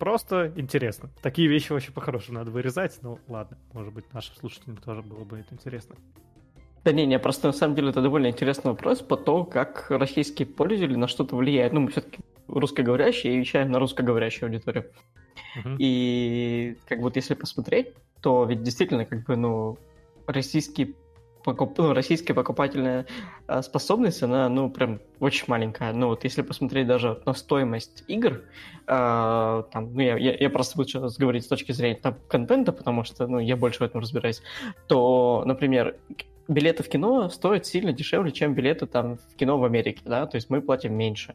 просто интересно. Такие вещи вообще по-хорошему надо вырезать. Ну, ладно, может быть, нашим слушателям тоже было бы это интересно. Да не, не, просто на самом деле это довольно интересный вопрос по то, как российские пользователи на что-то влияют. Ну, мы все-таки русскоговорящие и вещаем на русскоговорящую аудиторию. Uh-huh. И как вот если посмотреть, то ведь действительно как бы, ну, российские покуп... ну, российская покупательная а, способность, она, ну, прям очень маленькая. Ну, вот если посмотреть даже на стоимость игр, э, там, ну, я, я, я просто буду сейчас говорить с точки зрения там, контента, потому что, ну, я больше в этом разбираюсь, то, например, билеты в кино стоят сильно дешевле, чем билеты там в кино в Америке, да, то есть мы платим меньше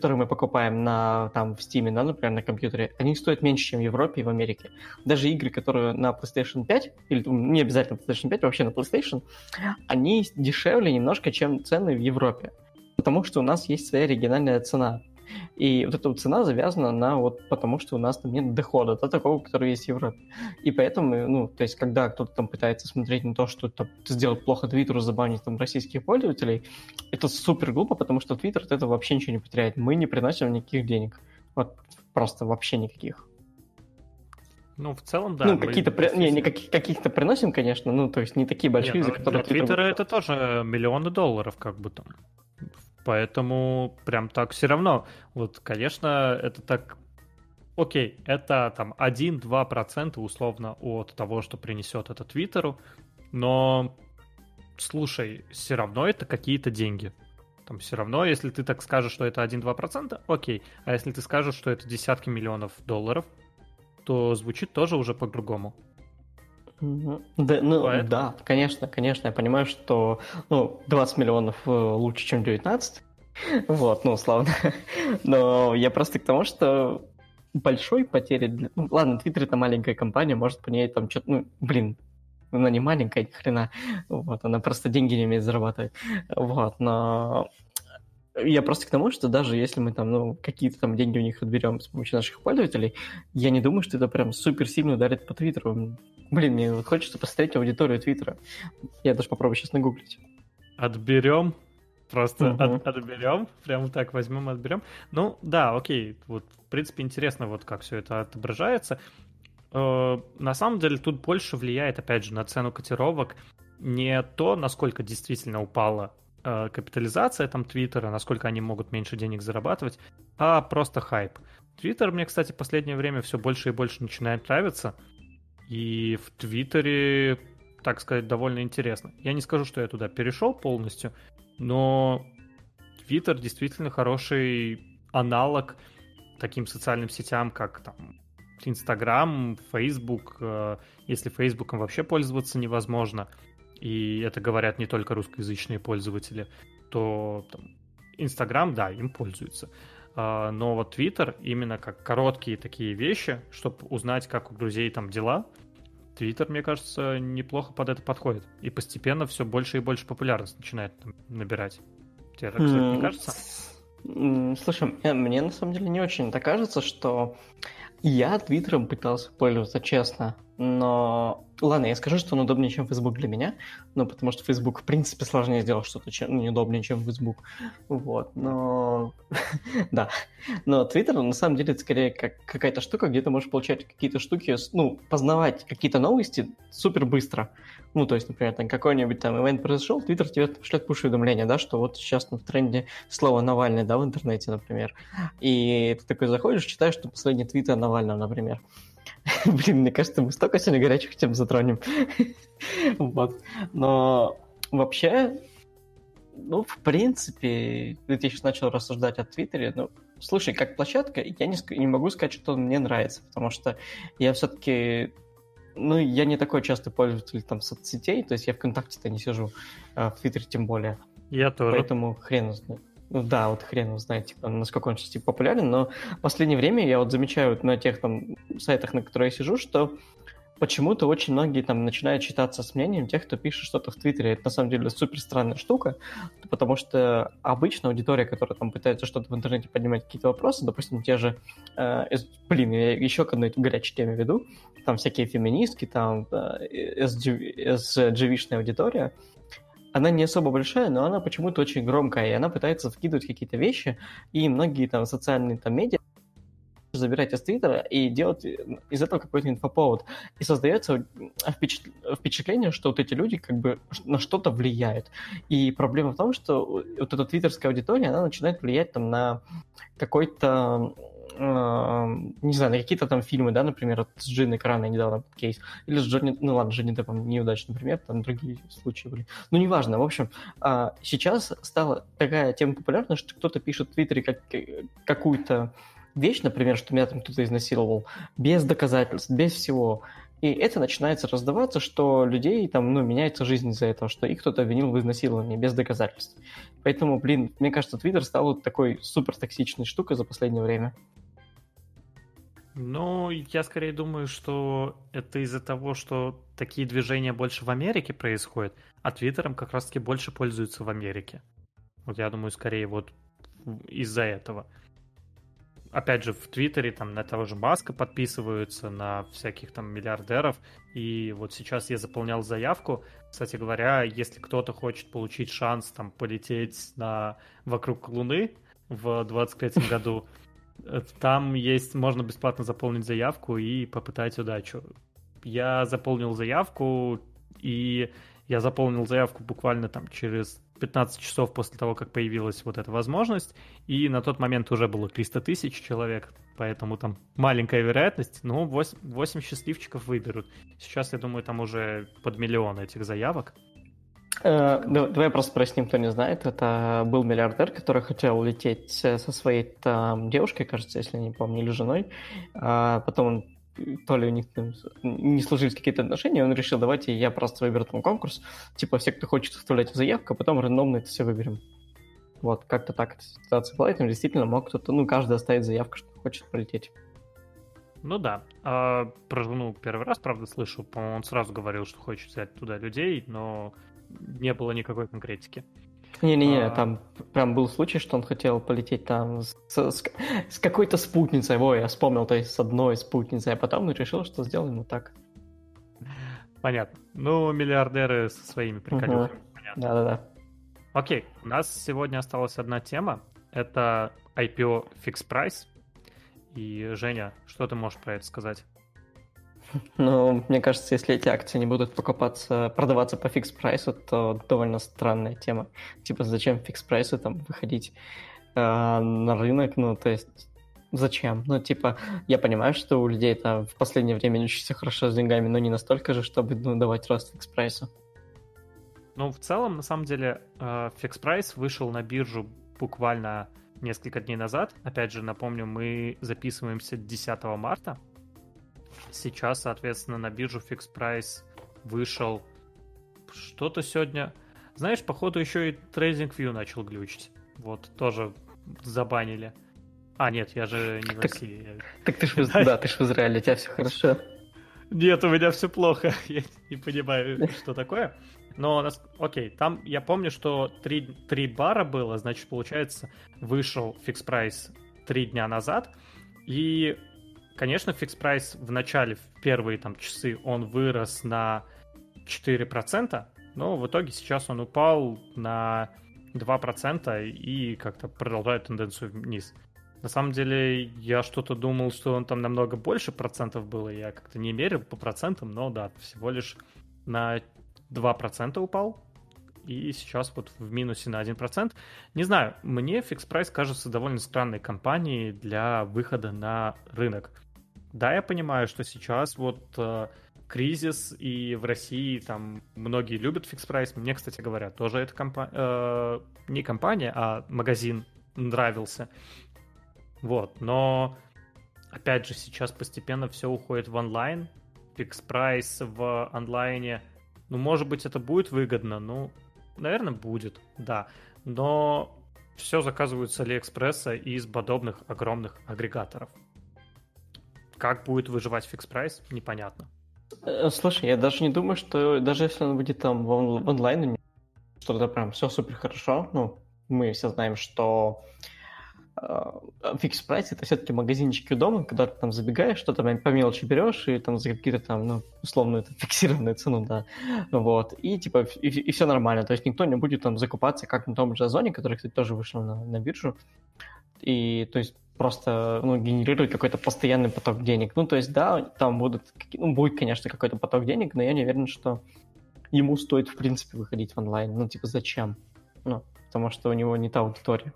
которые мы покупаем на, там, в Steam, да, например, на компьютере, они стоят меньше, чем в Европе и в Америке. Даже игры, которые на PlayStation 5, или не обязательно PlayStation 5, вообще на PlayStation, они дешевле немножко, чем цены в Европе. Потому что у нас есть своя региональная цена. И вот эта вот цена завязана на вот потому, что у нас там нет дохода, до такого, который есть в Европе. И поэтому, ну, то есть, когда кто-то там пытается смотреть на то, что там, сделать плохо Твиттеру, забанить там российских пользователей, это супер глупо, потому что Твиттер от этого вообще ничего не потеряет. Мы не приносим никаких денег. Вот просто вообще никаких. Ну, в целом, да. Ну, какие-то, при... не, не каких- каких-то приносим, конечно, ну, то есть не такие большие, Нет, за ну, которые... Для Твиттера это тоже миллионы долларов, как бы там. Поэтому прям так все равно. Вот, конечно, это так... Окей, это там 1-2% условно от того, что принесет это Твиттеру, но слушай, все равно это какие-то деньги. Там все равно, если ты так скажешь, что это 1-2%, окей. А если ты скажешь, что это десятки миллионов долларов, то звучит тоже уже по-другому. Да, ну, Поэтому... да, конечно, конечно, я понимаю, что ну, 20 миллионов э, лучше, чем 19, Вот, ну, условно. Но я просто к тому, что большой потери... Для... Ну, ладно, Твиттер это маленькая компания, может по ней там что-то... Ну, блин, она не маленькая, ни хрена. Вот, она просто деньги не умеет зарабатывать. Вот, но я просто к тому, что даже если мы там, ну, какие-то там деньги у них отберем с помощью наших пользователей, я не думаю, что это прям супер сильно ударит по Твиттеру. Блин, мне вот хочется посмотреть аудиторию Твиттера. Я даже попробую сейчас нагуглить. Отберем? Просто uh-huh. от, отберем? Прямо так возьмем, отберем? Ну, да, окей. Вот, в принципе, интересно, вот как все это отображается. Э, на самом деле, тут больше влияет, опять же, на цену котировок не то, насколько действительно упала капитализация там Твиттера, насколько они могут меньше денег зарабатывать, а просто хайп. Твиттер мне, кстати, в последнее время все больше и больше начинает нравиться. И в Твиттере, так сказать, довольно интересно. Я не скажу, что я туда перешел полностью, но Твиттер действительно хороший аналог таким социальным сетям, как там Инстаграм, Фейсбук. Э, если Фейсбуком вообще пользоваться невозможно, и это говорят не только русскоязычные пользователи, то Инстаграм, да, им пользуются. А, но вот Твиттер именно как короткие такие вещи, чтобы узнать, как у друзей там дела, Твиттер, мне кажется, неплохо под это подходит. И постепенно все больше и больше популярность начинает там, набирать. Тебе так, кстати, не кажется? Слушай, мне на самом деле не очень так кажется, что я Твиттером пытался пользоваться, честно, но... Ладно, я скажу, что он удобнее, чем Facebook для меня, ну, потому что Facebook, в принципе, сложнее сделать что-то чем... ну, неудобнее, чем Facebook. Вот, но... да. Но Twitter, на самом деле, это скорее как какая-то штука, где ты можешь получать какие-то штуки, ну, познавать какие-то новости супер быстро. Ну, то есть, например, там какой-нибудь там ивент произошел, Твиттер тебе пришлет пуш-уведомление, да, что вот сейчас ну, в тренде слово Навальный, да, в интернете, например. И ты такой заходишь, читаешь, что последний твит Навального, например. Блин, мне кажется, мы столько сегодня горячих тем затронем. вот. Но вообще, ну, в принципе, ты сейчас начал рассуждать о Твиттере, ну, слушай, как площадка, я не, не могу сказать, что он мне нравится, потому что я все-таки ну, я не такой частый пользователь там соцсетей, то есть я ВКонтакте-то не сижу, а в Твиттере тем более. Я тоже. Поэтому хрен знает. Ну да, вот хрен его знает, типа, насколько он сейчас типа, популярен, но в последнее время я вот замечаю на тех там сайтах, на которых я сижу, что почему-то очень многие там начинают читаться с мнением тех, кто пишет что-то в Твиттере. Это на самом деле супер странная штука, потому что обычно аудитория, которая там пытается что-то в интернете поднимать, какие-то вопросы, допустим, те же, э, блин, я еще к одной горячей теме веду, там всякие феминистки, там э, SG, SGV-шная аудитория, она не особо большая, но она почему-то очень громкая, и она пытается вкидывать какие-то вещи, и многие там социальные там медиа забирать из Твиттера и делать из этого какой-то инфоповод. И создается впечатление, что вот эти люди как бы на что-то влияют. И проблема в том, что вот эта твиттерская аудитория, она начинает влиять там на какой-то э, не знаю, на какие-то там фильмы, да, например, вот с Краной недавно кейс, или с Джонни, ну ладно, Джонни Деппом неудачный пример, там другие случаи были. Ну, неважно, в общем, э, сейчас стала такая тема популярна, что кто-то пишет в Твиттере как, какую-то вещь, например, что меня там кто-то изнасиловал, без доказательств, без всего. И это начинается раздаваться, что людей там, ну, меняется жизнь из-за этого, что их кто-то обвинил в изнасиловании без доказательств. Поэтому, блин, мне кажется, Твиттер стал вот такой супер токсичной штукой за последнее время. Ну, я скорее думаю, что это из-за того, что такие движения больше в Америке происходят, а Твиттером как раз-таки больше пользуются в Америке. Вот я думаю, скорее вот из-за этого опять же, в Твиттере там на того же Маска подписываются, на всяких там миллиардеров. И вот сейчас я заполнял заявку. Кстати говоря, если кто-то хочет получить шанс там полететь на вокруг Луны в 23 году, там есть, можно бесплатно заполнить заявку и попытать удачу. Я заполнил заявку, и я заполнил заявку буквально там через 15 часов после того, как появилась вот эта возможность, и на тот момент уже было 300 тысяч человек, поэтому там маленькая вероятность, но 8, 8 счастливчиков выберут. Сейчас, я думаю, там уже под миллион этих заявок. Э, давай просто проясним, кто не знает. Это был миллиардер, который хотел улететь со своей там девушкой, кажется, если не помню, или женой. А потом он то ли у них там не сложились какие-то отношения, он решил, давайте я просто выберу там конкурс, типа все, кто хочет вставлять в заявку, а потом рандомно это все выберем. Вот, как-то так эта ситуация была, и там действительно мог кто-то, ну, каждый оставить заявку, что хочет полететь. Ну да. А, про жену первый раз, правда, слышу. По-моему, он сразу говорил, что хочет взять туда людей, но не было никакой конкретики. Не-не-не, а... там прям был случай, что он хотел полететь там с, с, с какой-то спутницей. Ой, я вспомнил, то есть с одной спутницей, а потом решил, что сделаем вот так. Понятно. Ну, миллиардеры со своими приколюхами. Угу. Да-да-да. Окей, у нас сегодня осталась одна тема. Это IPO Fix Price. И, Женя, что ты можешь про это сказать? Ну, мне кажется, если эти акции не будут покупаться, продаваться по fix price'у, то довольно странная тема. Типа, зачем Fix Price'у там выходить э, на рынок? Ну, то есть, зачем? Ну, типа, я понимаю, что у людей там в последнее время все хорошо с деньгами, но не настолько же, чтобы ну, давать рост Fix Price'у. Ну, в целом, на самом деле, э, прайс вышел на биржу буквально несколько дней назад. Опять же, напомню, мы записываемся 10 марта, Сейчас, соответственно, на биржу Fix Price вышел что-то сегодня. Знаешь, походу еще и TradingView начал глючить. Вот, тоже забанили. А, нет, я же не в так, России. Так ты ж да, ты ж в Израиле, у тебя все хорошо. Нет, у меня все плохо. Я не понимаю, что такое. Но, окей, там я помню, что 3, 3 бара было, значит, получается, вышел Fix Price 3 дня назад, и Конечно, Fix Price в начале, в первые там часы, он вырос на 4%, но в итоге сейчас он упал на 2% и как-то продолжает тенденцию вниз. На самом деле, я что-то думал, что он там намного больше процентов было. Я как-то не мерил по процентам, но да, всего лишь на 2% упал. И сейчас вот в минусе на 1%. Не знаю, мне Fix Price кажется довольно странной компанией для выхода на рынок. Да, я понимаю, что сейчас вот э, кризис, и в России там многие любят фикс прайс. Мне, кстати говоря, тоже эта компания, э, не компания, а магазин нравился. Вот, но опять же, сейчас постепенно все уходит в онлайн. Fix Price в онлайне. Ну, может быть, это будет выгодно, ну, наверное, будет, да. Но все заказывают с AliExpress'а и из подобных огромных агрегаторов. Как будет выживать Fix Price, непонятно. Э, слушай, я даже не думаю, что даже если он будет там в, он- в онлайне, что-то прям все супер хорошо, ну, мы все знаем, что фикс прайс это все-таки магазинчики дома, когда ты там забегаешь, что-то по мелочи берешь и там за какие-то там, ну, условную это фиксированную цену, да, вот, и типа, и, и все нормально, то есть никто не будет там закупаться, как на том же Озоне, который, кстати, тоже вышел на, на биржу, и, то есть, просто ну, генерировать какой-то постоянный поток денег. Ну, то есть, да, там будут, ну, будет, конечно, какой-то поток денег, но я не уверен, что ему стоит, в принципе, выходить в онлайн. Ну, типа, зачем? Ну, потому что у него не та аудитория.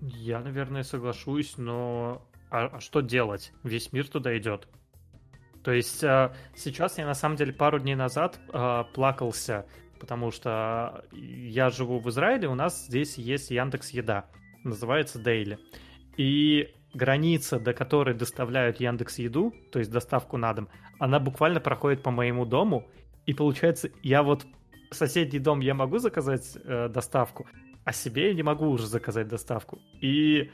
Я, наверное, соглашусь, но а, а что делать? Весь мир туда идет. То есть а, сейчас я на самом деле пару дней назад а, плакался, потому что я живу в Израиле, у нас здесь есть Яндекс Еда, называется Daily. И граница, до которой доставляют Яндекс Еду, то есть доставку на дом, она буквально проходит по моему дому, и получается, я вот соседний дом я могу заказать э, доставку, а себе я не могу уже заказать доставку. И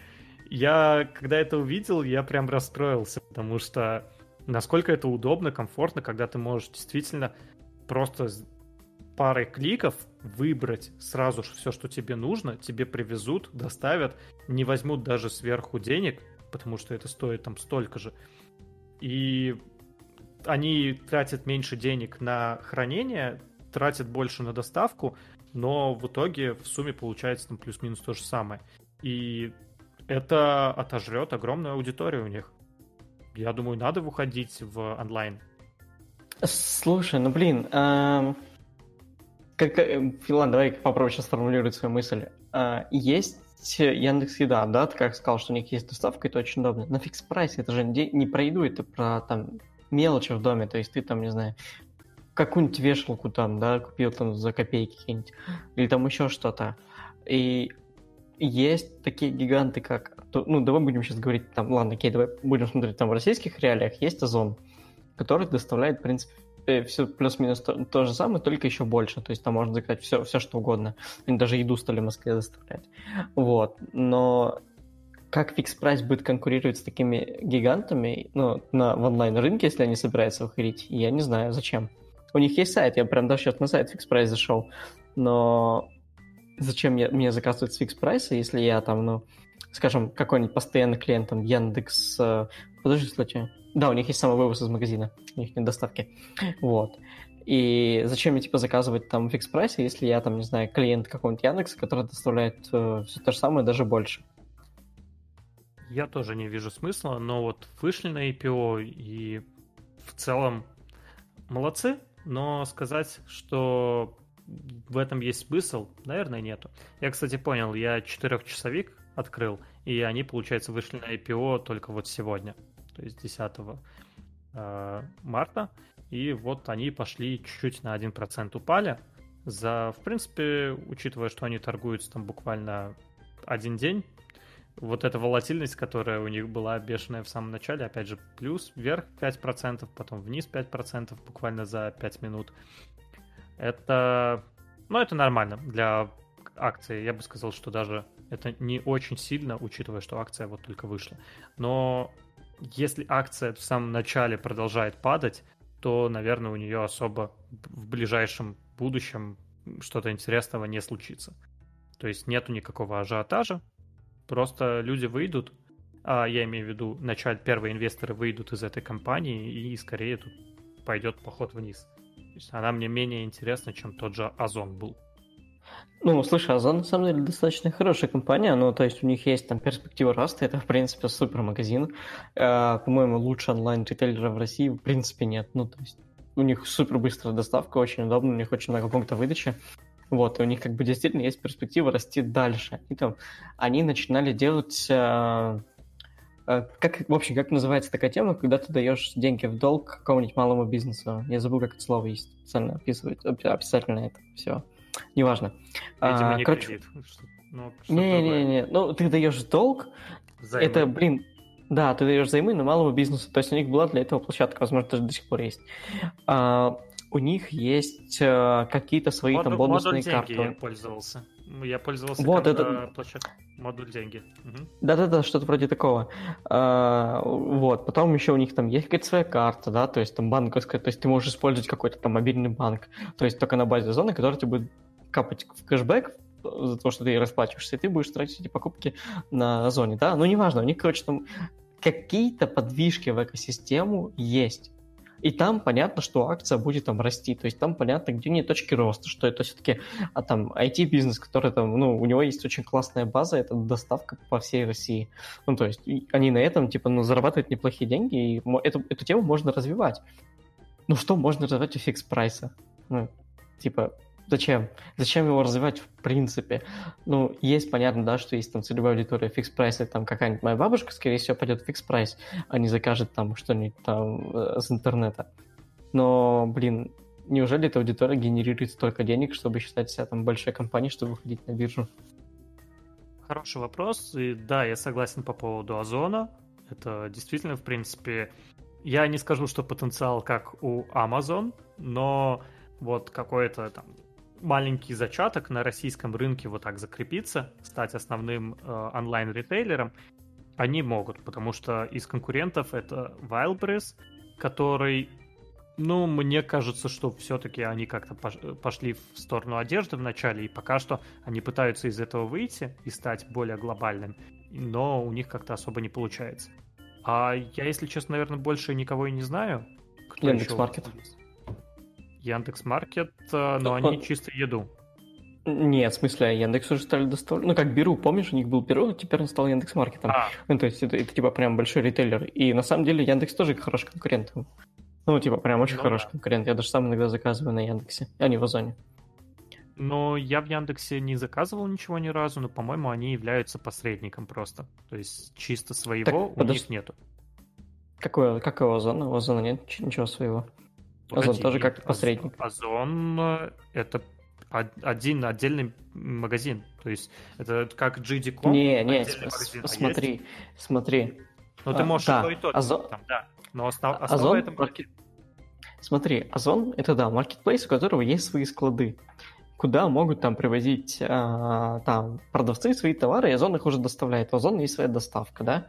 я, когда это увидел, я прям расстроился, потому что насколько это удобно, комфортно, когда ты можешь действительно просто парой кликов выбрать сразу же все, что тебе нужно, тебе привезут, доставят, не возьмут даже сверху денег, потому что это стоит там столько же. И они тратят меньше денег на хранение, тратят больше на доставку, но в итоге в сумме получается там плюс-минус то же самое. И это отожрет огромную аудиторию у них. Я думаю, надо выходить в онлайн. Слушай, ну блин, эм, как, э, ладно, давай попробую сейчас сформулировать свою мысль. А, есть Яндекс Еда, да, ты как сказал, что у них есть доставка, это очень удобно. На фикс прайсе это же не про еду, это про там мелочи в доме, то есть ты там, не знаю, какую-нибудь вешалку там, да, купил там за копейки какие-нибудь, или там еще что-то. И есть такие гиганты, как... Ну, давай будем сейчас говорить там, ладно, окей, давай будем смотреть там в российских реалиях. Есть Озон, который доставляет, в принципе, принципе, все плюс-минус то, то же самое, только еще больше. То есть там можно заказать все, все что угодно. Они даже еду стали в Москве доставлять. Вот. Но как Fix Price будет конкурировать с такими гигантами ну, на, в онлайн-рынке, если они собираются выходить, я не знаю, зачем. У них есть сайт, я прям даже сейчас на сайт Fix Price зашел, но зачем я, мне заказывать с Fix Price'а, если я там, ну, скажем, какой-нибудь постоянный клиент, там, Яндекс... Э, подожди, кстати. Да, у них есть самовывоз из магазина, у них нет доставки. Вот. И зачем мне, типа, заказывать там в фикс прайсе, если я там, не знаю, клиент какого-нибудь Яндекса, который доставляет э, все то же самое, даже больше. Я тоже не вижу смысла, но вот вышли на IPO и в целом молодцы, но сказать, что в этом есть смысл, наверное, нету. Я, кстати, понял, я четырехчасовик открыл, и они, получается, вышли на IPO только вот сегодня, то есть 10 э, марта, и вот они пошли чуть-чуть на 1% упали, за, в принципе, учитывая, что они торгуются там буквально один день, вот эта волатильность, которая у них была бешеная в самом начале, опять же, плюс вверх 5%, потом вниз 5% буквально за 5 минут. Это, ну, это нормально для акции. Я бы сказал, что даже это не очень сильно, учитывая, что акция вот только вышла. Но если акция в самом начале продолжает падать, то, наверное, у нее особо в ближайшем будущем что-то интересного не случится. То есть нету никакого ажиотажа, Просто люди выйдут, а я имею в виду, начать первые инвесторы выйдут из этой компании, и скорее тут пойдет поход вниз. То есть она мне менее интересна, чем тот же Озон был. Ну, слушай, Озон на самом деле достаточно хорошая компания, ну, то есть у них есть там перспектива роста, это, в принципе, супер магазин. Э, по-моему, лучше онлайн-ритейлера в России в принципе нет. Ну, то есть у них супер быстрая доставка, очень удобно, у них очень много пунктов выдачи. Вот, и у них как бы действительно есть перспектива расти дальше. И там они начинали делать... Э, как, в общем, как называется такая тема, когда ты даешь деньги в долг какому-нибудь малому бизнесу? Я забыл, как это слово есть специально описывает, описательно это все. Неважно. Видимо, а, не короче... кредит. Ну, Не-не-не, ну ты даешь долг, Займы. это, блин, да, ты даешь займы на малому бизнесу. То есть у них была для этого площадка, возможно, даже до сих пор есть. А, у них есть э, какие-то свои Модуль, там бонусные модуль карты. я пользовался. Я пользовался вот это... площадкой. Модуль деньги. Угу. Да-да-да, что-то вроде такого. А, вот. Потом еще у них там есть какая-то своя карта, да, то есть там банковская, то есть ты можешь использовать какой-то там мобильный банк, то есть только на базе зоны, который тебе будет капать в кэшбэк за то, что ты расплачиваешься, и ты будешь тратить эти покупки на зоне, да. Ну, неважно, у них, короче, там какие-то подвижки в экосистему есть. И там понятно, что акция будет там расти. То есть там понятно, где не точки роста, что это все-таки а там IT-бизнес, который там, ну, у него есть очень классная база, это доставка по всей России. Ну, то есть они на этом, типа, ну, зарабатывают неплохие деньги, и эту, эту тему можно развивать. Ну, что можно развивать у Fix Price'а? Ну, типа, Зачем? Зачем его развивать в принципе? Ну, есть понятно, да, что есть там целевая аудитория Fix Price'а, там какая-нибудь моя бабушка, скорее всего, пойдет в Fix Price, а не закажет там что-нибудь там э, с интернета. Но, блин, неужели эта аудитория генерирует столько денег, чтобы считать себя там большой компанией, чтобы выходить на биржу? Хороший вопрос. И да, я согласен по поводу Озона. Это действительно, в принципе, я не скажу, что потенциал как у Amazon, но вот какое-то там маленький зачаток на российском рынке вот так закрепиться, стать основным э, онлайн-ритейлером, они могут, потому что из конкурентов это Wildberries, который, ну, мне кажется, что все-таки они как-то пошли в сторону одежды вначале, и пока что они пытаются из этого выйти и стать более глобальным, но у них как-то особо не получается. А я, если честно, наверное, больше никого и не знаю. Кто Яндекс.Маркет. Еще... Яндекс Маркет, э, но они чисто еду. Нет, в смысле, Яндекс уже стали доставлять. Ну, как Беру, помнишь, у них был Беру, теперь он стал Яндекс Маркетом. А. Ну, то есть это, это типа прям большой ритейлер. И на самом деле Яндекс тоже хороший конкурент. Ну, типа, прям очень ну, хороший да. конкурент. Я даже сам иногда заказываю на Яндексе, а не в Озоне. Но я в Яндексе не заказывал ничего ни разу, но, по-моему, они являются посредником просто. То есть чисто своего так, у подож... них нету. Какое, какое Озона? У Озона нет ничего своего. Озон тоже как посредник. Озон э, это один отдельный магазин. То есть это как GD.com. Не, не, смотри, а смотри. Ну ты можешь а, да. и то, Озон... там, да. Но основ... основа Озон... это маркет. Смотри, Озон — это, да, маркетплейс, у которого есть свои склады, куда могут там привозить а, там продавцы свои товары, и Озон их уже доставляет. У Озона есть своя доставка, да?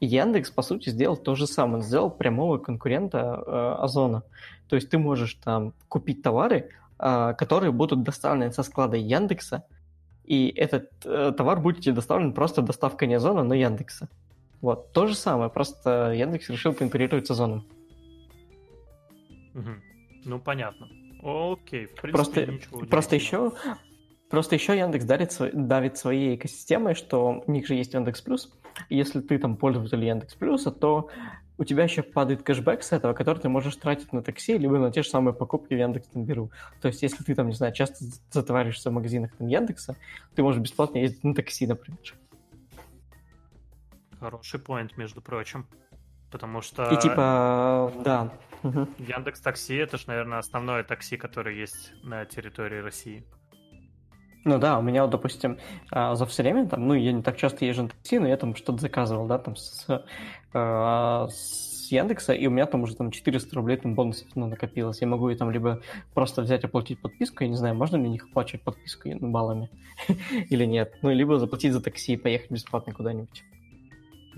Яндекс, по сути, сделал то же самое. Он сделал прямого конкурента э, Озона. То есть ты можешь там купить товары, э, которые будут доставлены со склада Яндекса, и этот э, товар будет тебе доставлен просто доставкой не Озона, но Яндекса. Вот, то же самое, просто Яндекс решил конкурировать с Озоном. Угу. Ну, понятно. Окей, в принципе, просто, ничего Просто еще, просто еще Яндекс дарит, давит своей экосистемой, что у них же есть Яндекс Плюс. Если ты там пользователь Яндекс Плюса, то у тебя еще падает кэшбэк с этого, который ты можешь тратить на такси, либо на те же самые покупки в Яндекс Танберу. То есть, если ты там, не знаю, часто затоваришься в магазинах там, Яндекса, ты можешь бесплатно ездить на такси, например. Хороший поинт, между прочим. Потому что... И типа, да. Яндекс Такси это же, наверное, основное такси, которое есть на территории России. Ну да, у меня, вот, допустим, а, за все время, там, ну, я не так часто езжу на такси, но я там что-то заказывал, да, там, с, э, с Яндекса, и у меня там уже там 400 рублей там бонусов ну, накопилось. Я могу там либо просто взять оплатить подписку, я не знаю, можно ли у них оплачивать подписку ну, баллами или нет, ну, либо заплатить за такси и поехать бесплатно куда-нибудь.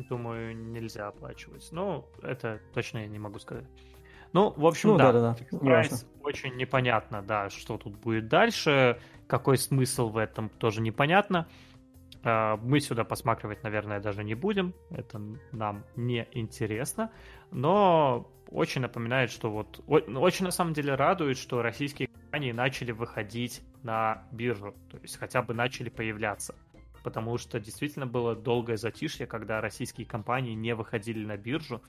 Думаю, нельзя оплачивать. Ну, это точно я не могу сказать. Ну, в общем, ну, да. да, да, да. очень непонятно, да, что тут будет дальше. Какой смысл в этом тоже непонятно. А, мы сюда посматривать, наверное, даже не будем. Это нам не интересно. Но очень напоминает, что вот... Очень на самом деле радует, что российские компании начали выходить на биржу. То есть хотя бы начали появляться потому что действительно было долгое затишье, когда российские компании не выходили на биржу,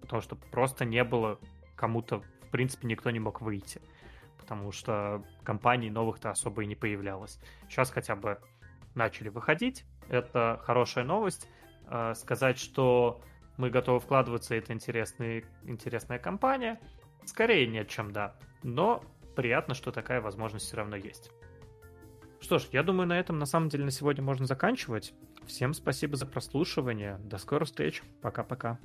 потому что просто не было кому-то, в принципе, никто не мог выйти, потому что компаний новых-то особо и не появлялось. Сейчас хотя бы начали выходить, это хорошая новость. Э, сказать, что мы готовы вкладываться, это интересный, интересная компания, скорее нет, чем да, но приятно, что такая возможность все равно есть. Что ж, я думаю, на этом на самом деле на сегодня можно заканчивать. Всем спасибо за прослушивание. До скорых встреч. Пока-пока.